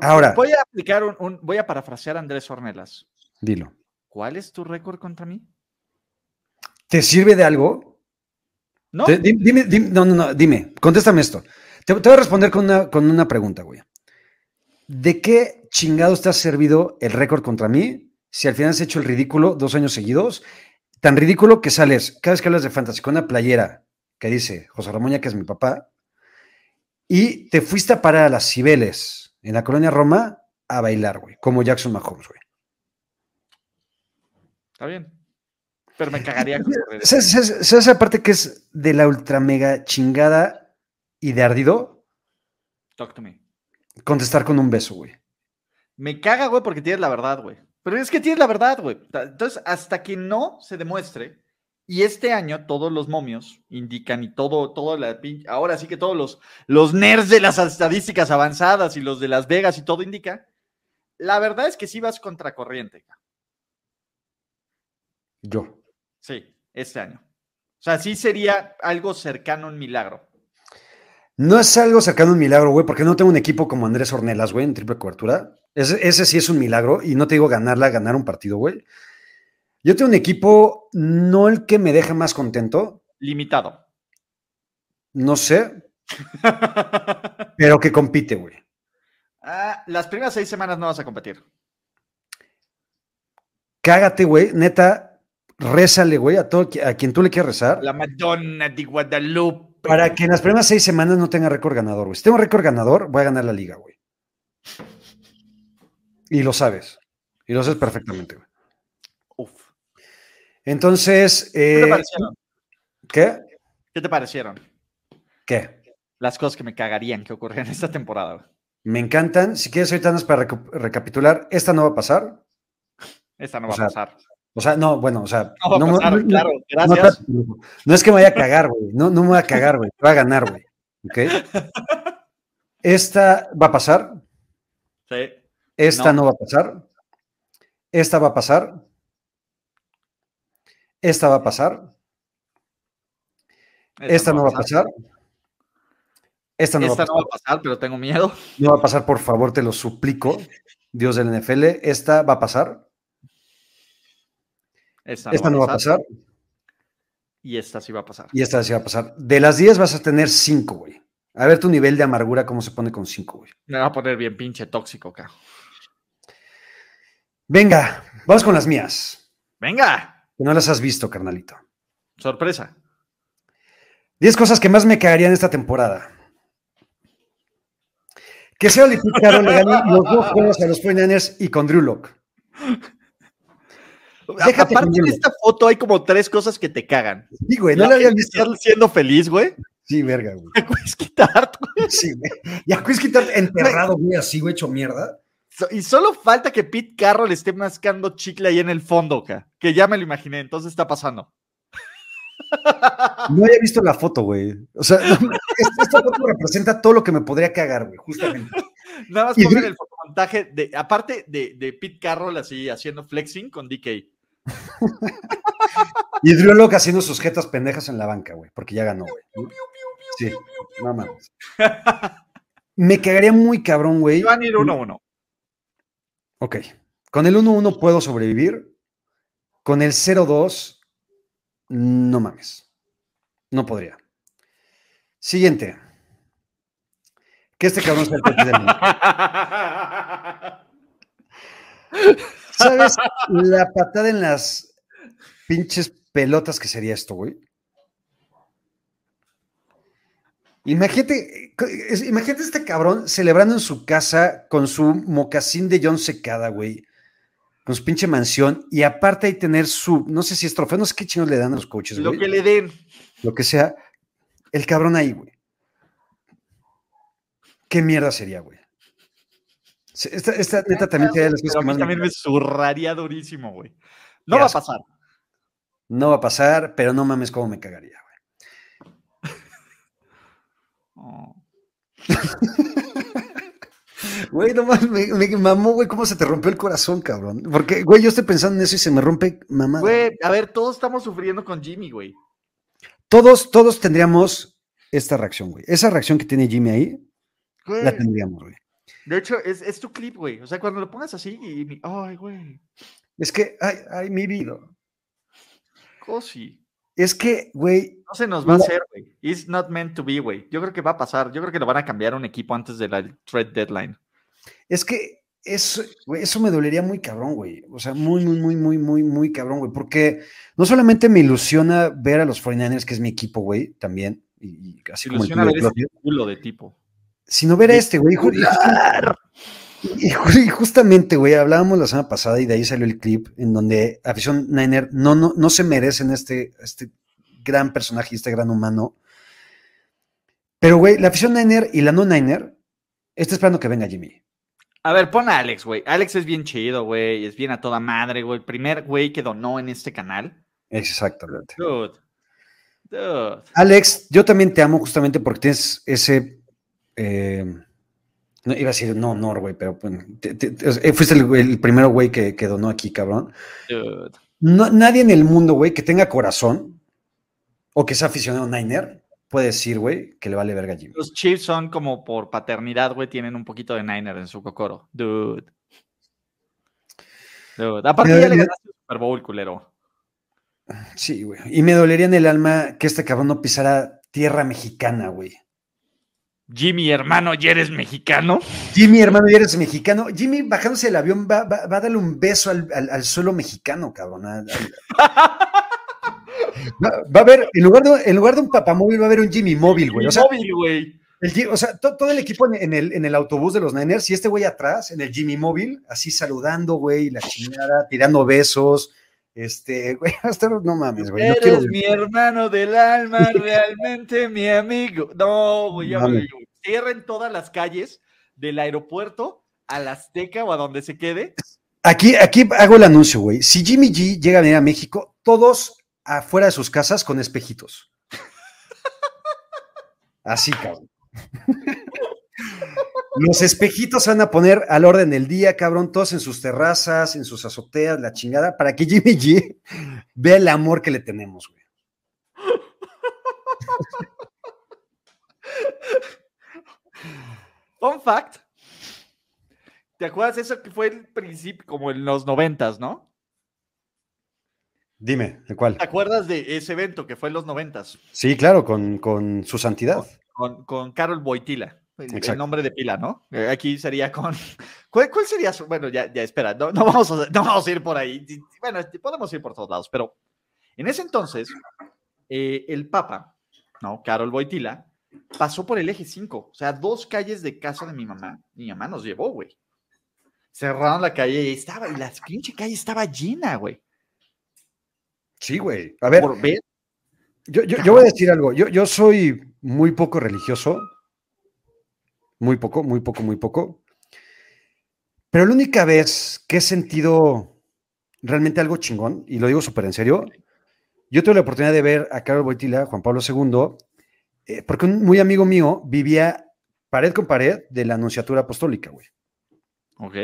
Ahora. Voy a aplicar un, un- voy a parafrasear a Andrés Ornelas. Dilo. ¿Cuál es tu récord contra mí? ¿Te sirve de algo? ¿No? Dime, dime- no, no, no, dime, contéstame esto. Te, te voy a responder con una, con una pregunta, güey. ¿De qué chingados te ha servido el récord contra mí si al final has hecho el ridículo dos años seguidos? Tan ridículo que sales cada vez que hablas de fantasy con una playera que dice José Ramón, que es mi papá, y te fuiste a parar a las Cibeles en la colonia Roma a bailar, güey, como Jackson Mahomes, güey. Está bien. Pero me cagaría. ¿Sabes, esa parte que es de la ultra mega chingada y de ardido? Talk to me. Contestar con un beso, güey. Me caga, güey, porque tienes la verdad, güey. Pero es que tienes la verdad, güey. Entonces, hasta que no se demuestre, y este año todos los momios indican y todo, todo la ahora sí que todos los, los nerds de las estadísticas avanzadas y los de Las Vegas y todo indica, la verdad es que sí vas contracorriente. Yo. Sí, este año. O sea, sí sería algo cercano a un milagro. No es algo cercano a un milagro, güey, porque no tengo un equipo como Andrés Ornelas, güey, en triple cobertura. Ese, ese sí es un milagro y no te digo ganarla, ganar un partido, güey. Yo tengo un equipo, no el que me deja más contento. Limitado. No sé. pero que compite, güey. Ah, las primeras seis semanas no vas a competir. Cágate, güey. Neta, rézale, güey, a, todo, a quien tú le quieras rezar. La Madonna de Guadalupe. Para que en las primeras seis semanas no tenga récord ganador, güey. Si tengo récord ganador, voy a ganar la liga, güey. Y lo sabes. Y lo sabes perfectamente, güey. Entonces. ¿Qué te eh, parecieron? ¿Qué? ¿Qué te parecieron? ¿Qué? Las cosas que me cagarían que ocurrían esta temporada. Me encantan. Si quieres, ahorita para recapitular. Esta no va a pasar. Esta no va a pasar. O sea, no, bueno, o sea. No, claro, gracias. No, es que me vaya a cagar, güey. No, no me voy a cagar, güey. Va a ganar, güey. ¿Ok? Esta va a pasar. Sí. Esta no va a pasar. Esta va a pasar. Esta va a pasar. Esta, no va a pasar. Esta no, va, a pasar, pero tengo miedo. No va a pasar, por favor, te lo suplico. Dios del NFL. Esta va a pasar. Esta no, va, a pasar. Y esta sí va a pasar. Y esta sí va a pasar. De las 10 vas a tener 5, güey. A ver tu nivel de amargura, cómo se pone con 5, güey. Me va a poner bien pinche tóxico acá. Venga, vamos con las mías. Venga. Que no las has visto, carnalito. Sorpresa. Diez cosas que más me cagarían esta temporada. Que sea Carroll le los dos juegos a los 49ers y con Drew Locke. Déjate Aparte de esta foto hay como tres cosas que te cagan. Sí, güey, no la había visto. Estar siendo feliz, güey. Sí, verga, güey. Ya puedes quitarte, güey. Sí, güey. Ya puedes quitarte enterrado, güey, así, güey, hecho mierda. Y solo falta que Pete Carroll esté mascando chicle ahí en el fondo, que ya me lo imaginé, entonces está pasando. No había visto la foto, güey. O sea, esta foto representa todo lo que me podría cagar, güey, justamente. Nada más pongan el fotomontaje de, aparte de, de, Pete Carroll así haciendo flexing con DK. Y Drew Locke haciendo sus jetas pendejas en la banca, güey, porque ya ganó, güey. Sí, no mames. Me cagaría muy cabrón, güey. Van a ir uno a uno. Ok. Con el 1-1 puedo sobrevivir. Con el 0-2, no mames. No podría. Siguiente. Que este cabrón sea el del mundo. ¿Sabes la patada en las pinches pelotas que sería esto, güey? Imagínate, imagínate este cabrón celebrando en su casa con su mocasín de John Secada, güey. Con su pinche mansión. Y aparte hay tener su, no sé si es trofeo, no sé qué chinos le dan a los coches, Lo que le den. Lo que sea. El cabrón ahí, güey. ¿Qué mierda sería, güey? Esta, esta neta también de las cosas que más también me zurraría durísimo, güey. No va a pasar. No va a pasar, pero no mames cómo me cagaría. Güey, nomás me, me, mamó, güey, cómo se te rompió el corazón, cabrón. Porque, güey, yo estoy pensando en eso y se me rompe mamá. Güey, a ver, todos estamos sufriendo con Jimmy, güey. Todos, todos tendríamos esta reacción, güey. Esa reacción que tiene Jimmy ahí, la tendríamos, güey. De hecho, es, es tu clip, güey. O sea, cuando lo pongas así y. Ay, güey. Es que, ay, ay, mi vida. Cosi. Es que, güey. No se nos va a hacer, güey. It's not meant to be, güey. Yo creo que va a pasar. Yo creo que lo van a cambiar un equipo antes de la trade deadline. Es que eso, güey, eso me dolería muy cabrón, güey. O sea, muy, muy, muy, muy, muy, muy cabrón, güey. Porque no solamente me ilusiona ver a los 49ers, que es mi equipo, güey, también. Y, y así como el Ilusiona tuyo, ver Claudio, ese culo de tipo. Sino ver a este, güey. Y, ju- y justamente, güey, hablábamos la semana pasada y de ahí salió el clip en donde afición Niner no, no, no se merecen este, este gran personaje y este gran humano. Pero, güey, la afición Niner y la no Niner está esperando que venga Jimmy. A ver, pon a Alex, güey. Alex es bien chido, güey. Es bien a toda madre, güey. El primer güey que donó en este canal. Exactamente. Dude. Dude. Alex, yo también te amo justamente porque tienes ese. Eh, no, iba a decir no honor, güey, pero bueno, te- te- te- fuiste el, el primero güey que, que donó aquí, cabrón. Dude. No- nadie en el mundo, güey, que tenga corazón o que sea aficionado a Niner puede decir, güey, que le vale verga a Jimmy. Los Chiefs son como por paternidad, güey. Tienen un poquito de Niner en su cocoro. Dude. Dude. Aparte ya le ganaste el Super Bowl, culero. Sí, güey. Y me dolería en el alma que este cabrón no pisara tierra mexicana, güey. Jimmy, hermano, ¿ya eres mexicano? Jimmy, hermano, ya eres mexicano. Jimmy, bajándose del avión, va, va- va a darle un beso al, al- al suelo mexicano, cabrón. al- Va, va a haber, en lugar, de, en lugar de un papamóvil, va a haber un Jimmy móvil, güey. O sea, móvil, güey. el o sea, to- todo el equipo en, en el, en el autobús de los Niners y este güey atrás, en el Jimmy móvil, así saludando, güey, la chingada, tirando besos. Este, güey, hasta no mames, güey. quiero- Eres mi hermano del alma, realmente mi amigo. No, güey, ya me güey. Cierren todas las calles del aeropuerto a la Azteca o a donde se quede. Aquí, aquí hago el anuncio, güey. Si Jimmy G llega a venir a México, todos afuera de sus casas con espejitos. Así, cabrón. Los espejitos se van a poner al orden del día, cabrón, todos en sus terrazas, en sus azoteas, la chingada, para que Jimmy G vea el amor que le tenemos, güey. Fun fact. ¿Te acuerdas eso que fue el principio, como en los noventas, no? Dime, ¿de cuál? ¿Te acuerdas de ese evento que fue en los noventas? Sí, claro, con, con su santidad. Con, con Carol Boitila. El, nombre de pila, ¿no? Eh, Aquí sería con. ¿Cuál, cuál sería su.? Bueno, ya, ya espera, no, no vamos a, no vamos a ir por ahí. Bueno, podemos ir por todos lados, pero en ese entonces, eh, el Papa, ¿no? Carol Boitila, pasó por el eje 5. O sea, dos calles de casa de mi mamá. Mi mamá nos llevó, güey. Cerraron la calle y estaba, y la pinche calle estaba llena, güey. Sí, güey. A ver, Por ver. Yo, yo- yo voy a decir algo. Yo, yo soy muy poco religioso. Muy poco, muy poco, muy poco. Pero la única vez que he sentido realmente algo chingón, y lo digo súper en serio, yo tuve la oportunidad de ver a Carol Boitila, Juan Pablo II, eh, porque un muy amigo mío vivía pared con pared de la Anunciatura Apostólica, güey. Ok.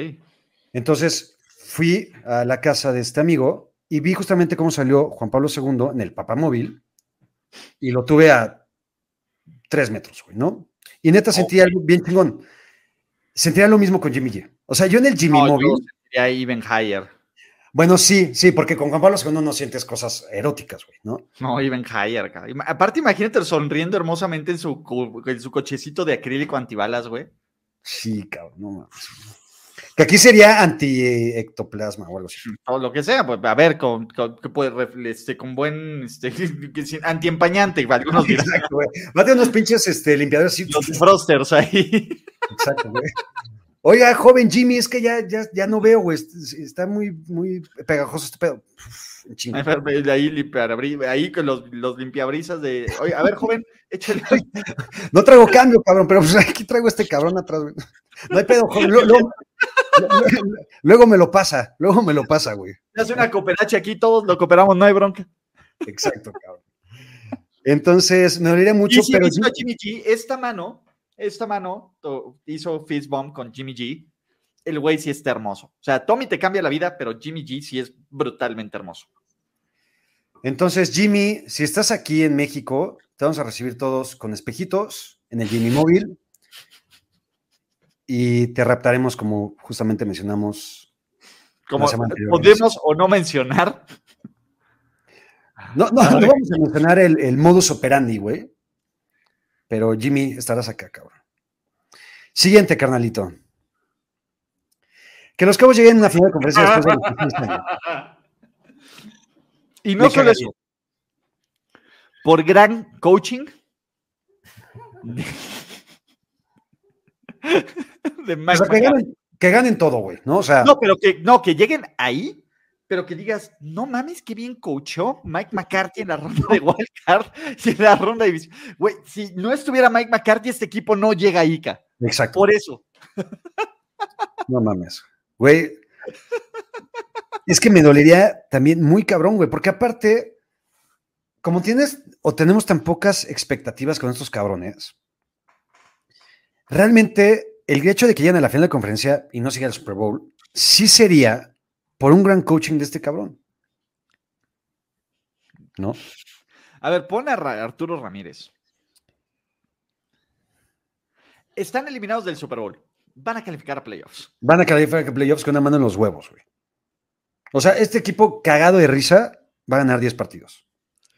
Entonces fui a la casa de este amigo y vi justamente cómo salió Juan Pablo II en el papamóvil y lo tuve a tres metros, güey, ¿no? Y neta sentía algo bien chingón. Sentía lo mismo con Jimmy G. O sea, yo en el Jimmy No, yo móvil, sentiría even higher. bueno, sí, sí, porque con Juan Pablo II no sientes cosas eróticas, güey, ¿no? No, even higher, cara. Aparte, imagínate sonriendo hermosamente en su, en su cochecito de acrílico antibalas, güey. Sí, cabrón, no mames. Que aquí sería anti-ectoplasma o algo así. O lo que sea, pues a ver, con, con, que puede ref- este, con buen este, antiempañante, algunos dirán. Exacto, güey. Va a tener unos pinches este, limpiadores así. Los frosters ahí. Exacto, güey. Oiga, joven Jimmy, es que ya, ya, ya no veo, güey. est- Está muy, muy pegajoso este pedo. Uf. Ahí, limpiabri- ahí con los, los limpiabrisas de. Oye, a ver, joven, échale. No traigo cambio, cabrón, pero pues aquí traigo este cabrón atrás, güey. No hay pedo, joven. Luego, me lo pasa, luego me lo pasa, güey. Hace una cooperacha aquí, todos lo cooperamos, no hay bronca. Exacto, cabrón. Entonces, me dolería mucho, y si pero Jimmy G, esta mano, esta mano hizo fist bump con Jimmy G. El güey sí está hermoso. O sea, Tommy te cambia la vida, pero Jimmy G sí es brutalmente hermoso. entonces, Jimmy, si estás aquí en México, te vamos a recibir todos con espejitos en el Jimmy móvil y te raptaremos como justamente mencionamos. Como podemos o no mencionar. No, no, no vamos a mencionar el, el modus operandi, güey. Pero Jimmy, estarás acá, cabrón. Siguiente, carnalito. Que los cabos lleguen a una final de conferencia después de los están. Y no solo eso. Por gran coaching. De, de O sea, que ganen, que ganen todo, güey, ¿no? O sea, No, pero que, no, que lleguen ahí, pero que digas, no mames, qué bien coachó Mike McCarthy en la ronda de wildcard y en la ronda de división. Güey, si no estuviera Mike McCarthy, este equipo no llega ahí, ca. exacto. Por eso. No mames. Güey. Es que me dolería también muy cabrón, güey, porque aparte, como tienes o tenemos tan pocas expectativas con estos cabrones, realmente el hecho de que lleguen a la final de conferencia y no sigan al Super Bowl, sí sería por un gran coaching de este cabrón. ¿No? A ver, pon a Arturo Ramírez. Están eliminados del Super Bowl. Van a calificar a playoffs. Van a calificar a playoffs con una mano en los huevos, güey. O sea, este equipo cagado de risa va a ganar 10 partidos.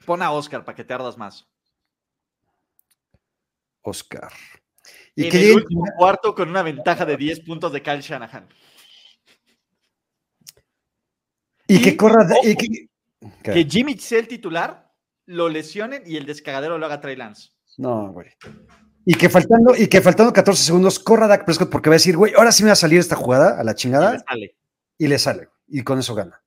Pon a Oscar para que te ardas más. Oscar. Y en que el último cuarto con una ventaja de 10 puntos de Kyle Shanahan. Y que corra. y que- Jimmy sea el titular, lo lesionen y el descagadero lo haga Trey Lance. No, güey. Y que faltando, y que faltando 14 segundos, corra Dak Prescott porque va a decir, güey, ahora sí me va a salir esta jugada a la Y le chingada sale. y le sale. Y con eso gana.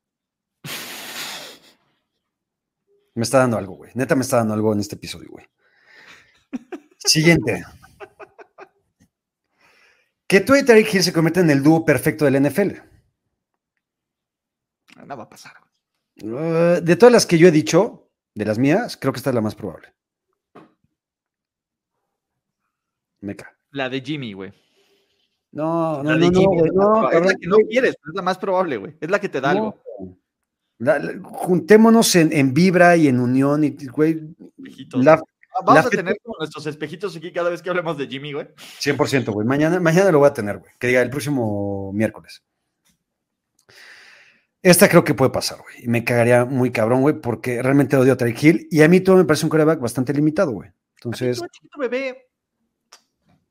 Me está dando algo, güey. Neta me está dando algo en este episodio, güey. Siguiente. Que tú y Hill se convierten en el dúo perfecto del NFL. No va a pasar. Uh, de todas las que yo he dicho, de las mías, creo que esta es la más probable. Meca. La de Jimmy, güey. No, no, La no, de no, Jimmy no, probable. Es la que no quieres, pero es la más probable, güey. Es la que te da algo. No. La- la- juntémonos en, en vibra y en unión y, güey, espejitos. la- Vamos la a tener como nuestros espejitos aquí cada vez que hablemos de Jimmy, güey. 100%, güey. Mañana, mañana lo voy a tener, güey. Que diga el próximo miércoles. Esta creo que puede pasar, güey. Y me cagaría muy cabrón, güey, porque realmente odio a Tyreek Hill. Y a mí todo me parece un coreback bastante limitado, güey. Entonces, chiquito bebé.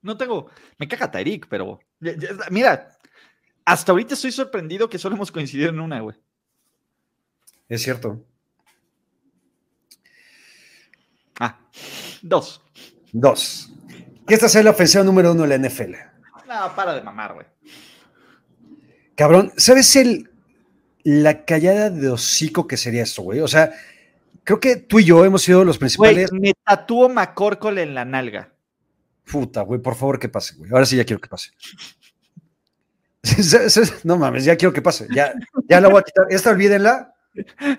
No tengo. Me caga Tyreek, pero. Mira, hasta ahorita estoy sorprendido que solo hemos coincidido en una, güey. es cierto. Ah, dos. Dos. Que esta sea la ofensiva número uno de la NFL. No, para de mamar, güey. Cabrón, ¿sabes el la callada de hocico que sería esto, güey? O sea, creo que tú y yo hemos sido los Güey, principales. me tatúo McCorkle en la nalga. Puta, güey, por favor que pase, güey. Ahora sí ya quiero que pase. No mames, ya quiero que pase. Ya, ya la voy a quitar. Esta olvídenla.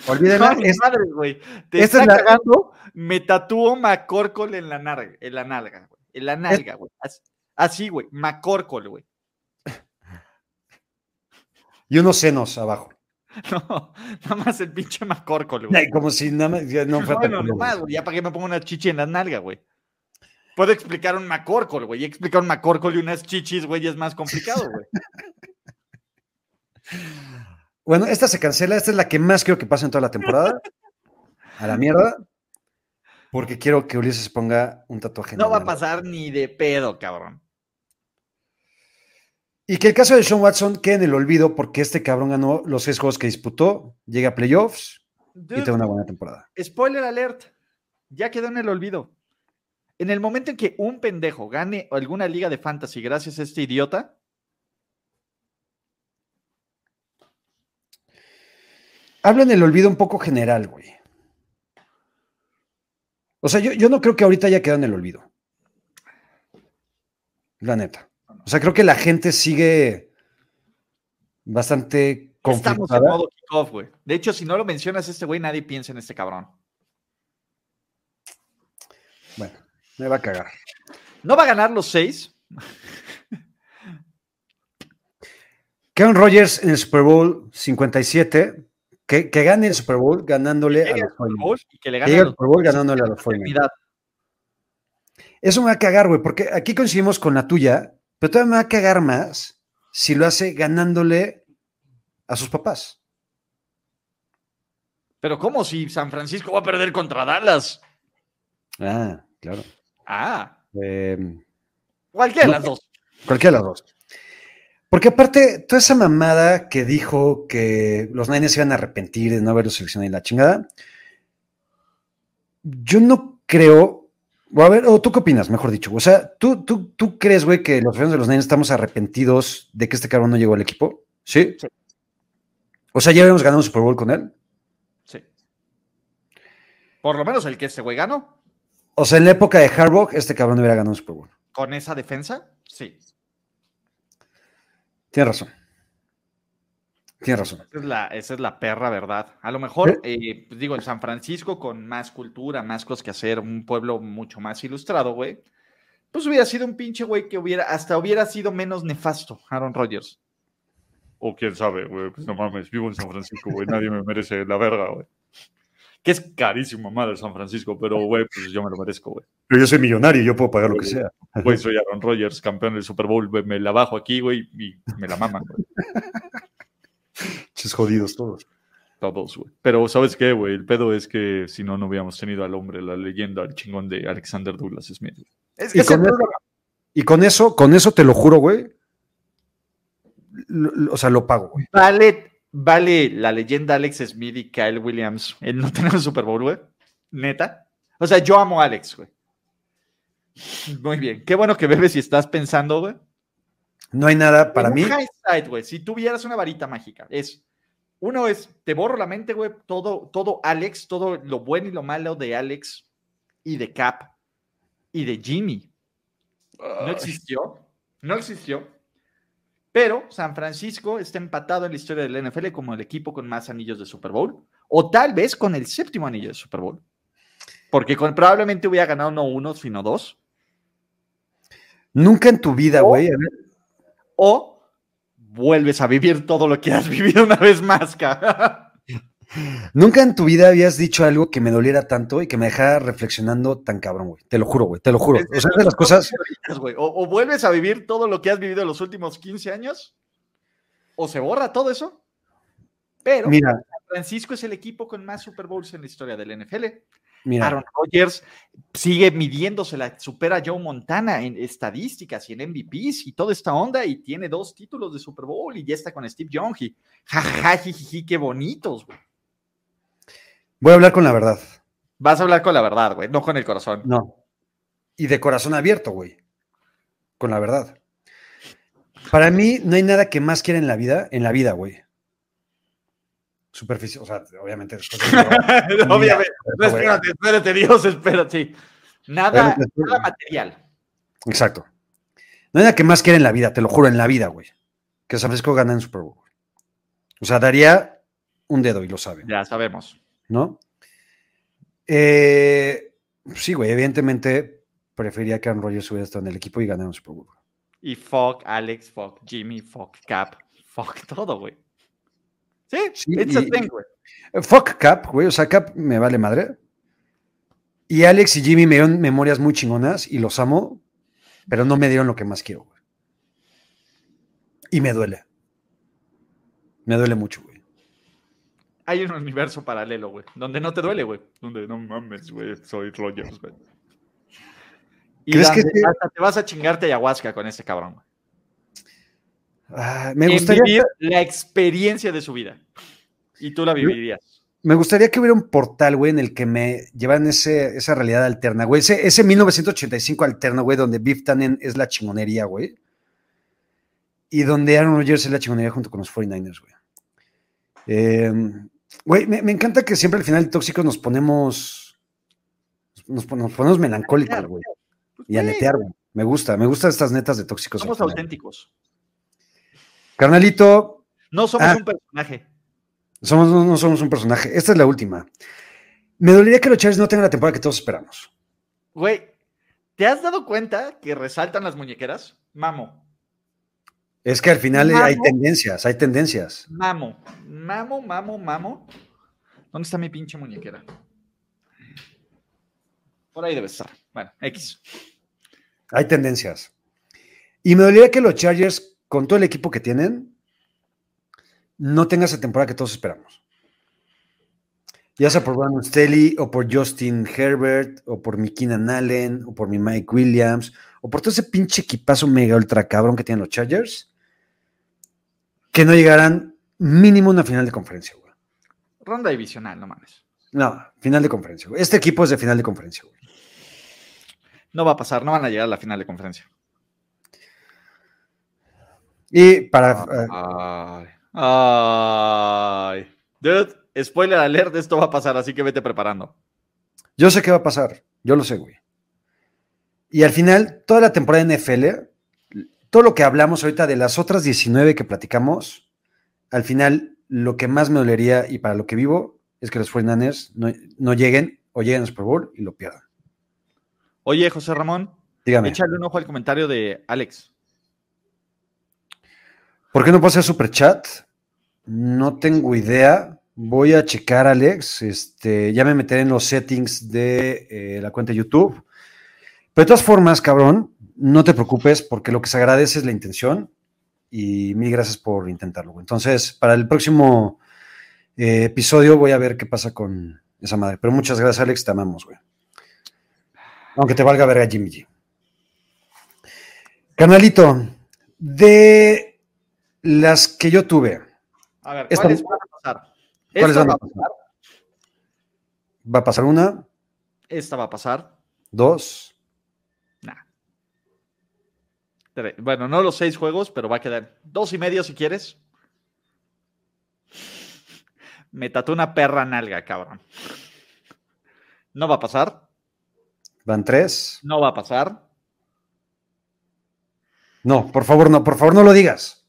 Olvídenla. No, Es- madre, güey. Te esta está es la- cagando. Me tatúo McCorkle en la nalga, en la nalga, güey. En la nalga, güey. Así- güey. McCorkle, güey. y unos senos abajo. No, nada más el pinche McCorkle, güey. Ay, Como si nada más ya no fuera Bueno, culo, nomás, güey. Ya para qué me pongo una chichi en la nalga, güey. Puedo explicar un McCorkle, güey. Y explicar un McCorkle y unas chichis, güey, es más complicado, güey. Bueno, esta se cancela. Esta es la que más quiero que pase en toda la temporada. A la mierda. Porque quiero que Ulises se ponga un tatuaje. No va a pasar ni de pedo, cabrón. Y que el caso de Sean Watson quede en el olvido porque este cabrón ganó los seis juegos que disputó, llega a playoffs y Dude, tiene una buena temporada. Spoiler alert. Ya quedó en el olvido. En el momento en que un pendejo gane alguna liga de fantasy gracias a este idiota, Habla en el olvido un poco general, güey. O sea, yo, yo no creo que ahorita haya quedado en el olvido. La neta. O sea, creo que la gente sigue bastante estamos en conflictada. modo kickoff, güey. De hecho, si no lo mencionas este güey, nadie piensa en este cabrón. Bueno, me va a cagar. No va a ganar los seis. Kevin Rogers en el Super Bowl 57, que, que gane el Super Bowl ganándole a los al Super 49ers. Bowl y que le gane los Super Bowl ganándole a los 49ers. eternidad. Eso me va a cagar, güey, porque aquí coincidimos con la tuya, pero todavía me va a cagar más si lo hace ganándole a sus papás. Pero ¿cómo si San Francisco va a perder contra Dallas? Ah, claro. Ah, Eh, cualquiera de No. las dos. cualquiera de las dos. Porque aparte, toda esa mamada que dijo que los Niners se iban a arrepentir de no haberlo seleccionado y la chingada, yo no creo, o a ver, o tú qué opinas, mejor dicho, o sea, ¿tú, tú, tú crees, güey, que los fans de los Niners estamos arrepentidos de que este cabrón no llegó al equipo? ¿Sí? Sí. O sea, ya habíamos ganado un Super Bowl con él. Sí. Por lo menos el que este güey ganó. O sea, en la época de Harbaugh, este cabrón hubiera ganado un Super Bowl. Con esa defensa, sí. Tienes razón. Tienes razón. Esa es la, esa es la perra verdad. A lo mejor, eh, pues digo, en San Francisco, con más cultura, más cosas que hacer, un pueblo mucho más ilustrado, güey, pues hubiera sido un pinche güey que hubiera, hasta hubiera sido menos nefasto, Aaron Rodgers. O quién sabe, güey. Pues no mames, vivo en San Francisco, güey. Nadie me merece la verga, güey. Que es carísimo, madre, San Francisco, pero, güey, pues yo me lo merezco, güey. Pero yo soy millonario, yo puedo pagar lo que sea. Güey, soy Aaron Rodgers, campeón del Super Bowl, güey. Me la bajo aquí, güey, y me la maman, güey. Chis jodidos todos. Todos, güey. Pero, ¿sabes qué, güey? El pedo es que si no, no hubiéramos tenido al hombre, la leyenda, al chingón de Alexander Douglas Smith. Es, Y es el con, eso, y con eso, con eso te lo juro, güey. O sea, lo pago, güey. Vale, vale la leyenda Alex Smith y Kyle Williams el no tener un Super Bowl, güey. Neta. O sea, yo amo a Alex, güey. Muy bien. Qué bueno que bebes y estás pensando, güey. No hay nada para En mí. hindsight, güey, si tuvieras una varita mágica, es uno es te borro la mente, güey, todo todo Alex, todo lo bueno y lo malo de Alex y de Cap y de Jimmy. No existió, no existió. Pero San Francisco está empatado en la historia del NFL como el equipo con más anillos de Super Bowl o tal vez con el séptimo anillo de Super Bowl. Porque con, probablemente hubiera ganado no uno, sino dos. Nunca en tu vida, güey. O vuelves a vivir todo lo que has vivido una vez más, cabrón. Nunca en tu vida habías dicho algo que me doliera tanto y que me dejara reflexionando tan cabrón, güey. Te lo juro, güey. Te lo juro. O sea, de las cosas. O, o vuelves a vivir todo lo que has vivido en los últimos 15 años, o se borra todo eso. Pero Mira, San Francisco es el equipo con más Super Bowls en la historia del NFL. Mira. Aaron Rodgers sigue midiéndose, la supera a Joe Montana en estadísticas y en MVPs y toda esta onda y tiene dos títulos de Super Bowl y ya está con Steve Young y jajaja, jijiji, qué bonitos, güey. Voy a hablar con la verdad. Vas a hablar con la verdad, güey, no con el corazón. No. Y de corazón abierto, güey. Con la verdad. Para mí, no hay nada que más quiera en la vida, en la vida, güey. Superficie, o sea, obviamente. Obviamente. No, güey, espérate, espérate, Dios, espérate. Nada, nada material. Exacto. No hay nada que más quiera en la vida, te lo juro, en la vida, güey. Que San Francisco gana en Super Bowl. O sea, daría un dedo y lo saben, Ya sabemos. ¿no? Eh, sí, güey, evidentemente preferiría que Aaron Rodgers hubiera estado en el equipo y ganara un Super Bowl. Y fuck Alex, fuck Jimmy, fuck Cap, fuck todo, güey. Sí, Sí, it's a y- thing, güey. Fuck Cap, güey. O sea, Cap me vale madre. Y Alex y Jimmy me dieron memorias muy chingonas y los amo, pero no me dieron lo que más quiero, güey. Y me duele. Me duele mucho, güey. Hay un universo paralelo, güey, donde no te duele, güey. Donde no mames, güey. Soy Rogers, güey. Y ¿Crees que sí? hasta te vas a chingarte ayahuasca con ese cabrón, güey. Ah, me En gustaría, vivir la experiencia de su vida. Y tú la vivirías. me gustaría que hubiera un portal, güey, en el que me llevan ese, esa realidad alterna, güey. Ese, ese 1985 alterno, güey, donde Biff Tannen es la chingonería, güey. Y donde Aaron Rodgers es la chingonería junto con los 49ers, güey. Eh, Güey, me, me encanta que siempre al final de Tóxicos nos ponemos. Nos, nos ponemos melancólicos, güey. Y a Güey, netear, güey. Me gusta, me gustan estas netas de Tóxicos. Somos final. auténticos. Carnalito, No somos Ah. un personaje. somos, no, no somos un personaje. Esta es la última. Me dolería que los Chargers no tengan la temporada que todos esperamos. Güey, ¿te has dado cuenta que resaltan las muñequeras? Mamo, Es que al final hay tendencias, hay tendencias. mamo, mamo, mamo, mamo. ¿Dónde está mi pinche muñequera? Por ahí debe estar. Bueno, X. Hay tendencias. Y me dolería que los Chargers, con todo el equipo que tienen, no tengan esa temporada que todos esperamos. Ya sea por Brandon Staley, o por Justin Herbert, o por mi Keenan Allen, o por mi Mike Williams, o por todo ese pinche equipazo mega ultra cabrón que tienen los Chargers. que no llegaran mínimo a una final de conferencia, güey. Ronda divisional, no mames. No, final de conferencia, güey. Este equipo es de final de conferencia, güey. No va a pasar, no van a llegar a la final de conferencia. Y para... eh, Ay. Ay. Dude, spoiler alert, esto va a pasar, así que vete preparando. yo sé qué va a pasar, yo lo sé, güey. Y al final, toda la temporada de NFL, todo lo que hablamos ahorita de las otras 19 que platicamos, al final, lo que más me dolería y para lo que vivo es que los 49ers no, no lleguen o lleguen al Super Bowl y lo pierdan. Oye, José Ramón, Dígame, échale un ojo al comentario de Alex. ¿Por qué no hacer super chat? No tengo idea. Voy a checar, Alex. Este, ya me meteré en los settings de eh, la cuenta de YouTube. Pero de todas formas, cabrón, no te preocupes porque lo que se agradece es la intención y mil gracias por intentarlo. Entonces, para el próximo eh, episodio voy a ver qué pasa con esa madre. Pero muchas gracias, Alex, te amamos, güey. Aunque te valga verga Jimmy G. Canalito, de las que yo tuve, A ver, Esta- ¿cuáles van a pasar? ¿Cuáles van va a pasar. va a pasar una, Esta va a pasar. dos, Nah. Bueno, no los seis juegos, pero va a quedar dos y medio si quieres. Me tatué una perra nalga, cabrón. No va a pasar. van tres. No va a pasar. No, por favor, no, por favor, no lo digas.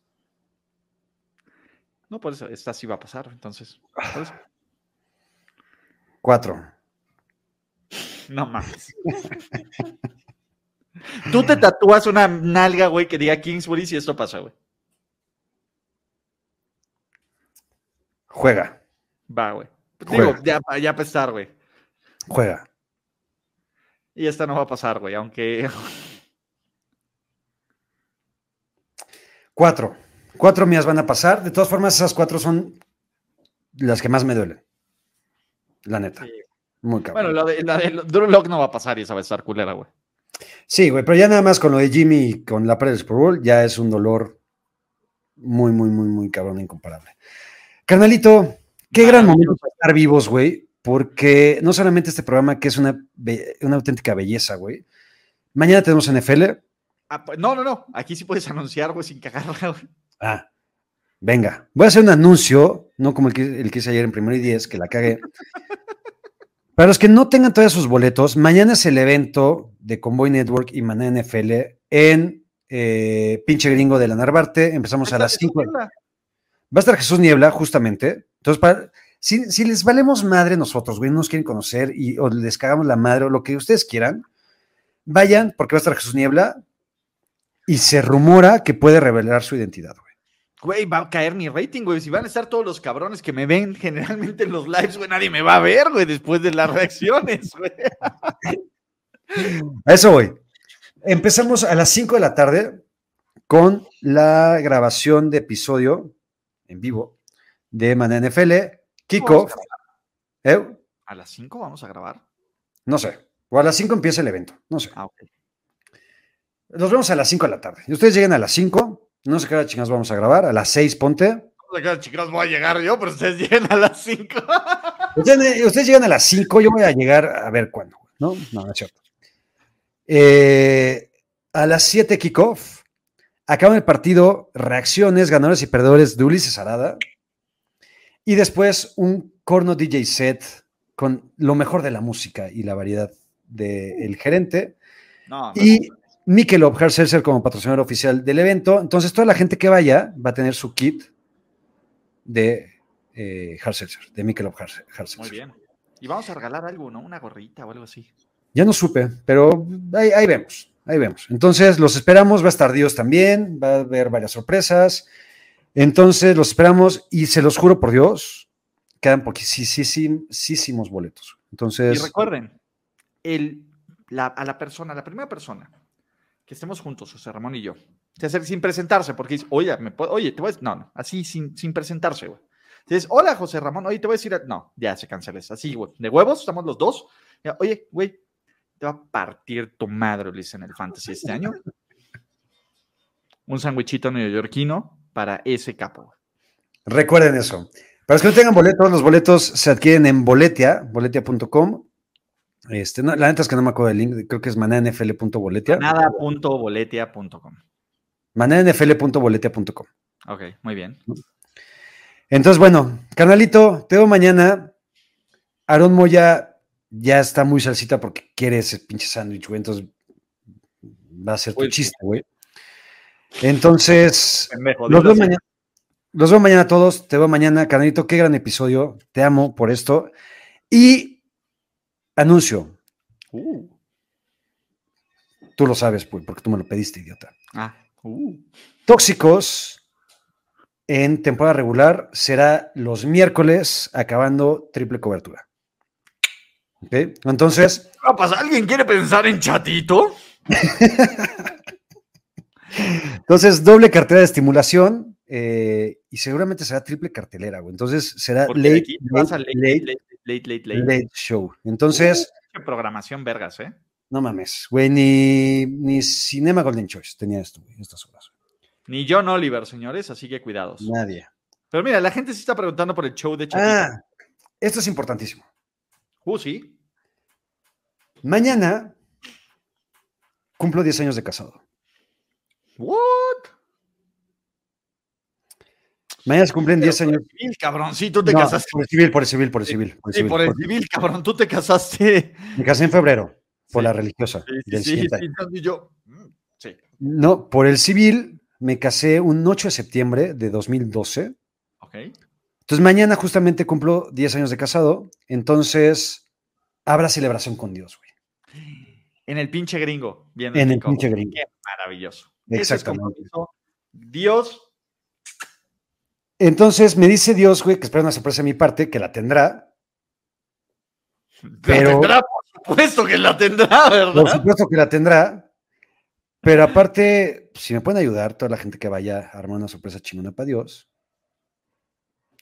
No, por eso, esta sí va a pasar. Entonces, por eso. Cuatro. no mames. Tú te tatúas una nalga, güey, que diga Kingsbury si esto pasa, güey. Juega, Va, güey. Digo, ya, ya para estar, güey. juega. Y esta no va a pasar, güey, aunque Cuatro. Cuatro mías van a pasar. De todas formas, esas cuatro son las que más me duelen. La neta. Sí. Muy cabrón. Bueno, la de, la de Drew Lock no va a pasar y esa va a estar culera, güey. Sí, güey, pero ya nada más con lo de Jimmy con la pre del Super Bowl, ya es un dolor muy, muy, muy, muy cabrón, incomparable. Carnalito, qué gran momento para estar vivos, güey, porque no solamente este programa, que es una, una auténtica belleza, güey. Mañana tenemos NFL. Ah, pues, no, no, no. Aquí sí puedes anunciar, güey, sin cagarla, güey. Ah, venga, voy a hacer un anuncio, no como el que, el que hice ayer en primero y diez, que la cagué. Para los que no tengan todavía sus boletos, mañana es el evento de Convoy Network y Maná NFL en eh, pinche gringo de la Narvarte. Empezamos a las 5. Va a estar Jesús Niebla, justamente. Entonces, para, si, si les valemos madre nosotros, güey, no nos quieren conocer y o les cagamos la madre o lo que ustedes quieran, vayan porque va a estar Jesús Niebla y se rumora que puede revelar su identidad, güey. Güey, va a caer mi rating, güey. Si van a estar todos los cabrones que me ven generalmente en los lives, güey, nadie me va a ver, güey, después de las reacciones, güey. A eso voy. Empezamos a las 5 de la tarde con la grabación de episodio en vivo de Maná NFL, Kickoff. ¿Eh? ¿A las 5 vamos a grabar? No sé. O a las 5 empieza el evento. No sé. Ah. Nos vemos a las 5 de la tarde. Y ustedes lleguen a las 5. No sé qué hora chingados vamos a grabar. A las 6, ponte. Vamos a quedar, chicos, voy a llegar yo, pero ustedes lleguen a las 5. Ustedes, ustedes llegan a las 5. Yo voy a llegar a ver cuándo. ¿No? No, no es cierto. Eh, a las 7 kickoff. Acaban el partido, reacciones, ganadores y perdedores de Ulises Arada. Y después un corno DJ set con lo mejor de la música y la variedad del gerente. No, no. Y Michelob Hard como patrocinador oficial del evento. Entonces, toda la gente que vaya va a tener su kit de eh, Hard Seltzer, de Michelob Hard Muy bien. Y vamos a regalar algo, ¿no? Una gorrita o algo así. Ya no supe, pero ahí, ahí vemos, ahí vemos. Entonces, los esperamos, va a estar Dios también, va a haber varias sorpresas. Entonces, los esperamos y se los juro por Dios, quedan poquísimos boletos. Y Entonces, recuerden, el, la- a la persona, la primera persona que estemos juntos, José Ramón y yo, se acerca sin presentarse, porque dice, oye, ¿me puedo- oye, te voy a decir, no, no, así sin, sin presentarse, güey. Dices, hola, José Ramón, oye, te voy a decir, no, ya se cancela así, güey, de huevos, estamos los dos. Oye, güey, te va a partir tu madre, Ulises, en el Fantasy este año. Un sandwichito neoyorquino para ese capo, güey. Recuerden eso. Para los que no tengan boletos, los boletos se adquieren en boletia, boletia.com. Este, no, la neta es que no me acuerdo del link, creo que es mananfl.boletia. Nada.boletia.com. Mananfl.boletia.com. Ok, muy bien. Entonces, bueno, canalito, te veo mañana. Aaron Moya ya está muy salsita porque quiere ese pinche sándwich, güey. Entonces va a ser tu Pues chiste, güey. Entonces, los veo mañana. Los veo mañana a todos. Te veo mañana, canalito. Qué gran episodio. Te amo por esto. Y anuncio. Uh, Tú lo sabes, pues, porque tú me lo pediste, idiota. ah, uh. Tóxicos en temporada regular será los miércoles acabando triple cobertura. ¿Ok? Entonces. ¿Alguien quiere pensar en chatito? entonces doble cartera de estimulación eh, y seguramente será triple cartelera, güey. Entonces será late, late, late, late, late, late, late, late. show. Entonces, Qué programación vergas, ¿eh? no mames, güey, ni, ni Cinema Golden Choice tenía esto, güey, estas horas. Ni John Oliver, señores, así que cuidados. Nadie. Pero mira, la gente sí está preguntando por el show de Chatito. Ah, esto es importantísimo. Uh, sí. Mañana cumplo 10 años de casado. What? Mañana se cumplen 10 Pero por años. el civil, cabrón. Sí, tú te No, casaste. Por el civil, por el civil, por el civil. Por el Sí, civil, por el por- civil, cabrón. Tú te casaste. Me casé en febrero, por Sí. la religiosa. Sí, sí, del sí, sí, yo. mm, Sí. No, por el civil me casé un 8 de septiembre de 2012. Ok. Entonces mañana justamente cumplo 10 años de casado. Entonces habrá celebración con Dios, güey. En el pinche gringo. Bien En el pinche gringo. Qué maravilloso. Exactamente. Dios. Entonces me dice Dios, güey, que espera una sorpresa de mi parte, que la tendrá. La Pero- tendrá, por supuesto que la tendrá, Por ¿verdad? supuesto que la tendrá. Pero aparte, si me pueden ayudar, toda la gente que vaya a armar una sorpresa chingona para Dios,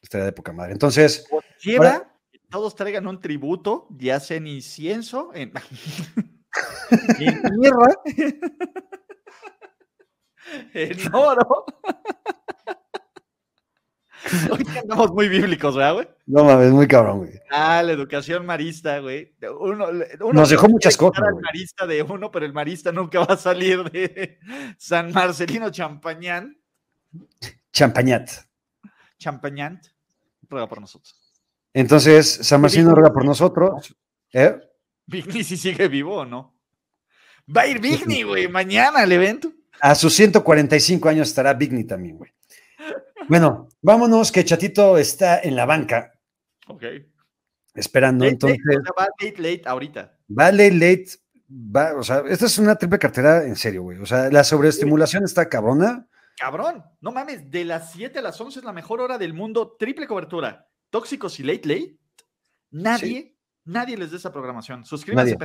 estaría de poca madre. Entonces, Lleva Ahora- que todos traigan un tributo, ya sea en incienso, en, en tierra, en oro. Hoy andamos muy bíblicos, ¿verdad, güey? no mames, muy cabrón, güey. Ah, la educación marista, güey. Uno, uno Nos dejó muchas cosas, güey. marista de uno, pero el marista nunca va a salir de San Marcelino Champañán. Champañat. Champañán. Ruega por nosotros. Entonces, San Marcino ruega por nosotros. ¿eh? Vigny si sigue vivo o no. Va a ir Vigny, güey, mañana al evento. A sus 145 años estará Vigny también, güey. Bueno, vámonos, que Chatito está en la banca Ok. esperando. Late, Entonces, late, va late, late ahorita. vale, late. Va, o sea, esta es una triple cartera en serio, güey. O sea, la sobreestimulación está cabrona. Cabrón, no mames, de las 7 a las 11 es la mejor hora del mundo, triple cobertura. Tóxicos y late, late. Nadie, nadie les dé esa programación. Suscríbanse.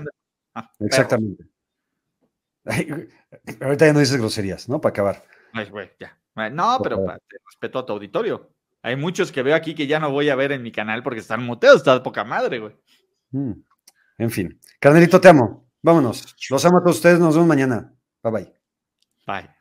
Ah, Exactamente. Ay, ahorita ya no dices groserías, ¿no? Para acabar. Ay, güey, ya. No, pero pa- respeto a tu auditorio. Hay muchos que veo aquí que ya no voy a ver en mi canal porque están muteados, está de poca madre, güey. Mm. En fin. Carnelito, te amo. Vámonos. Los amo a todos ustedes. Nos vemos mañana. Bye bye. Bye.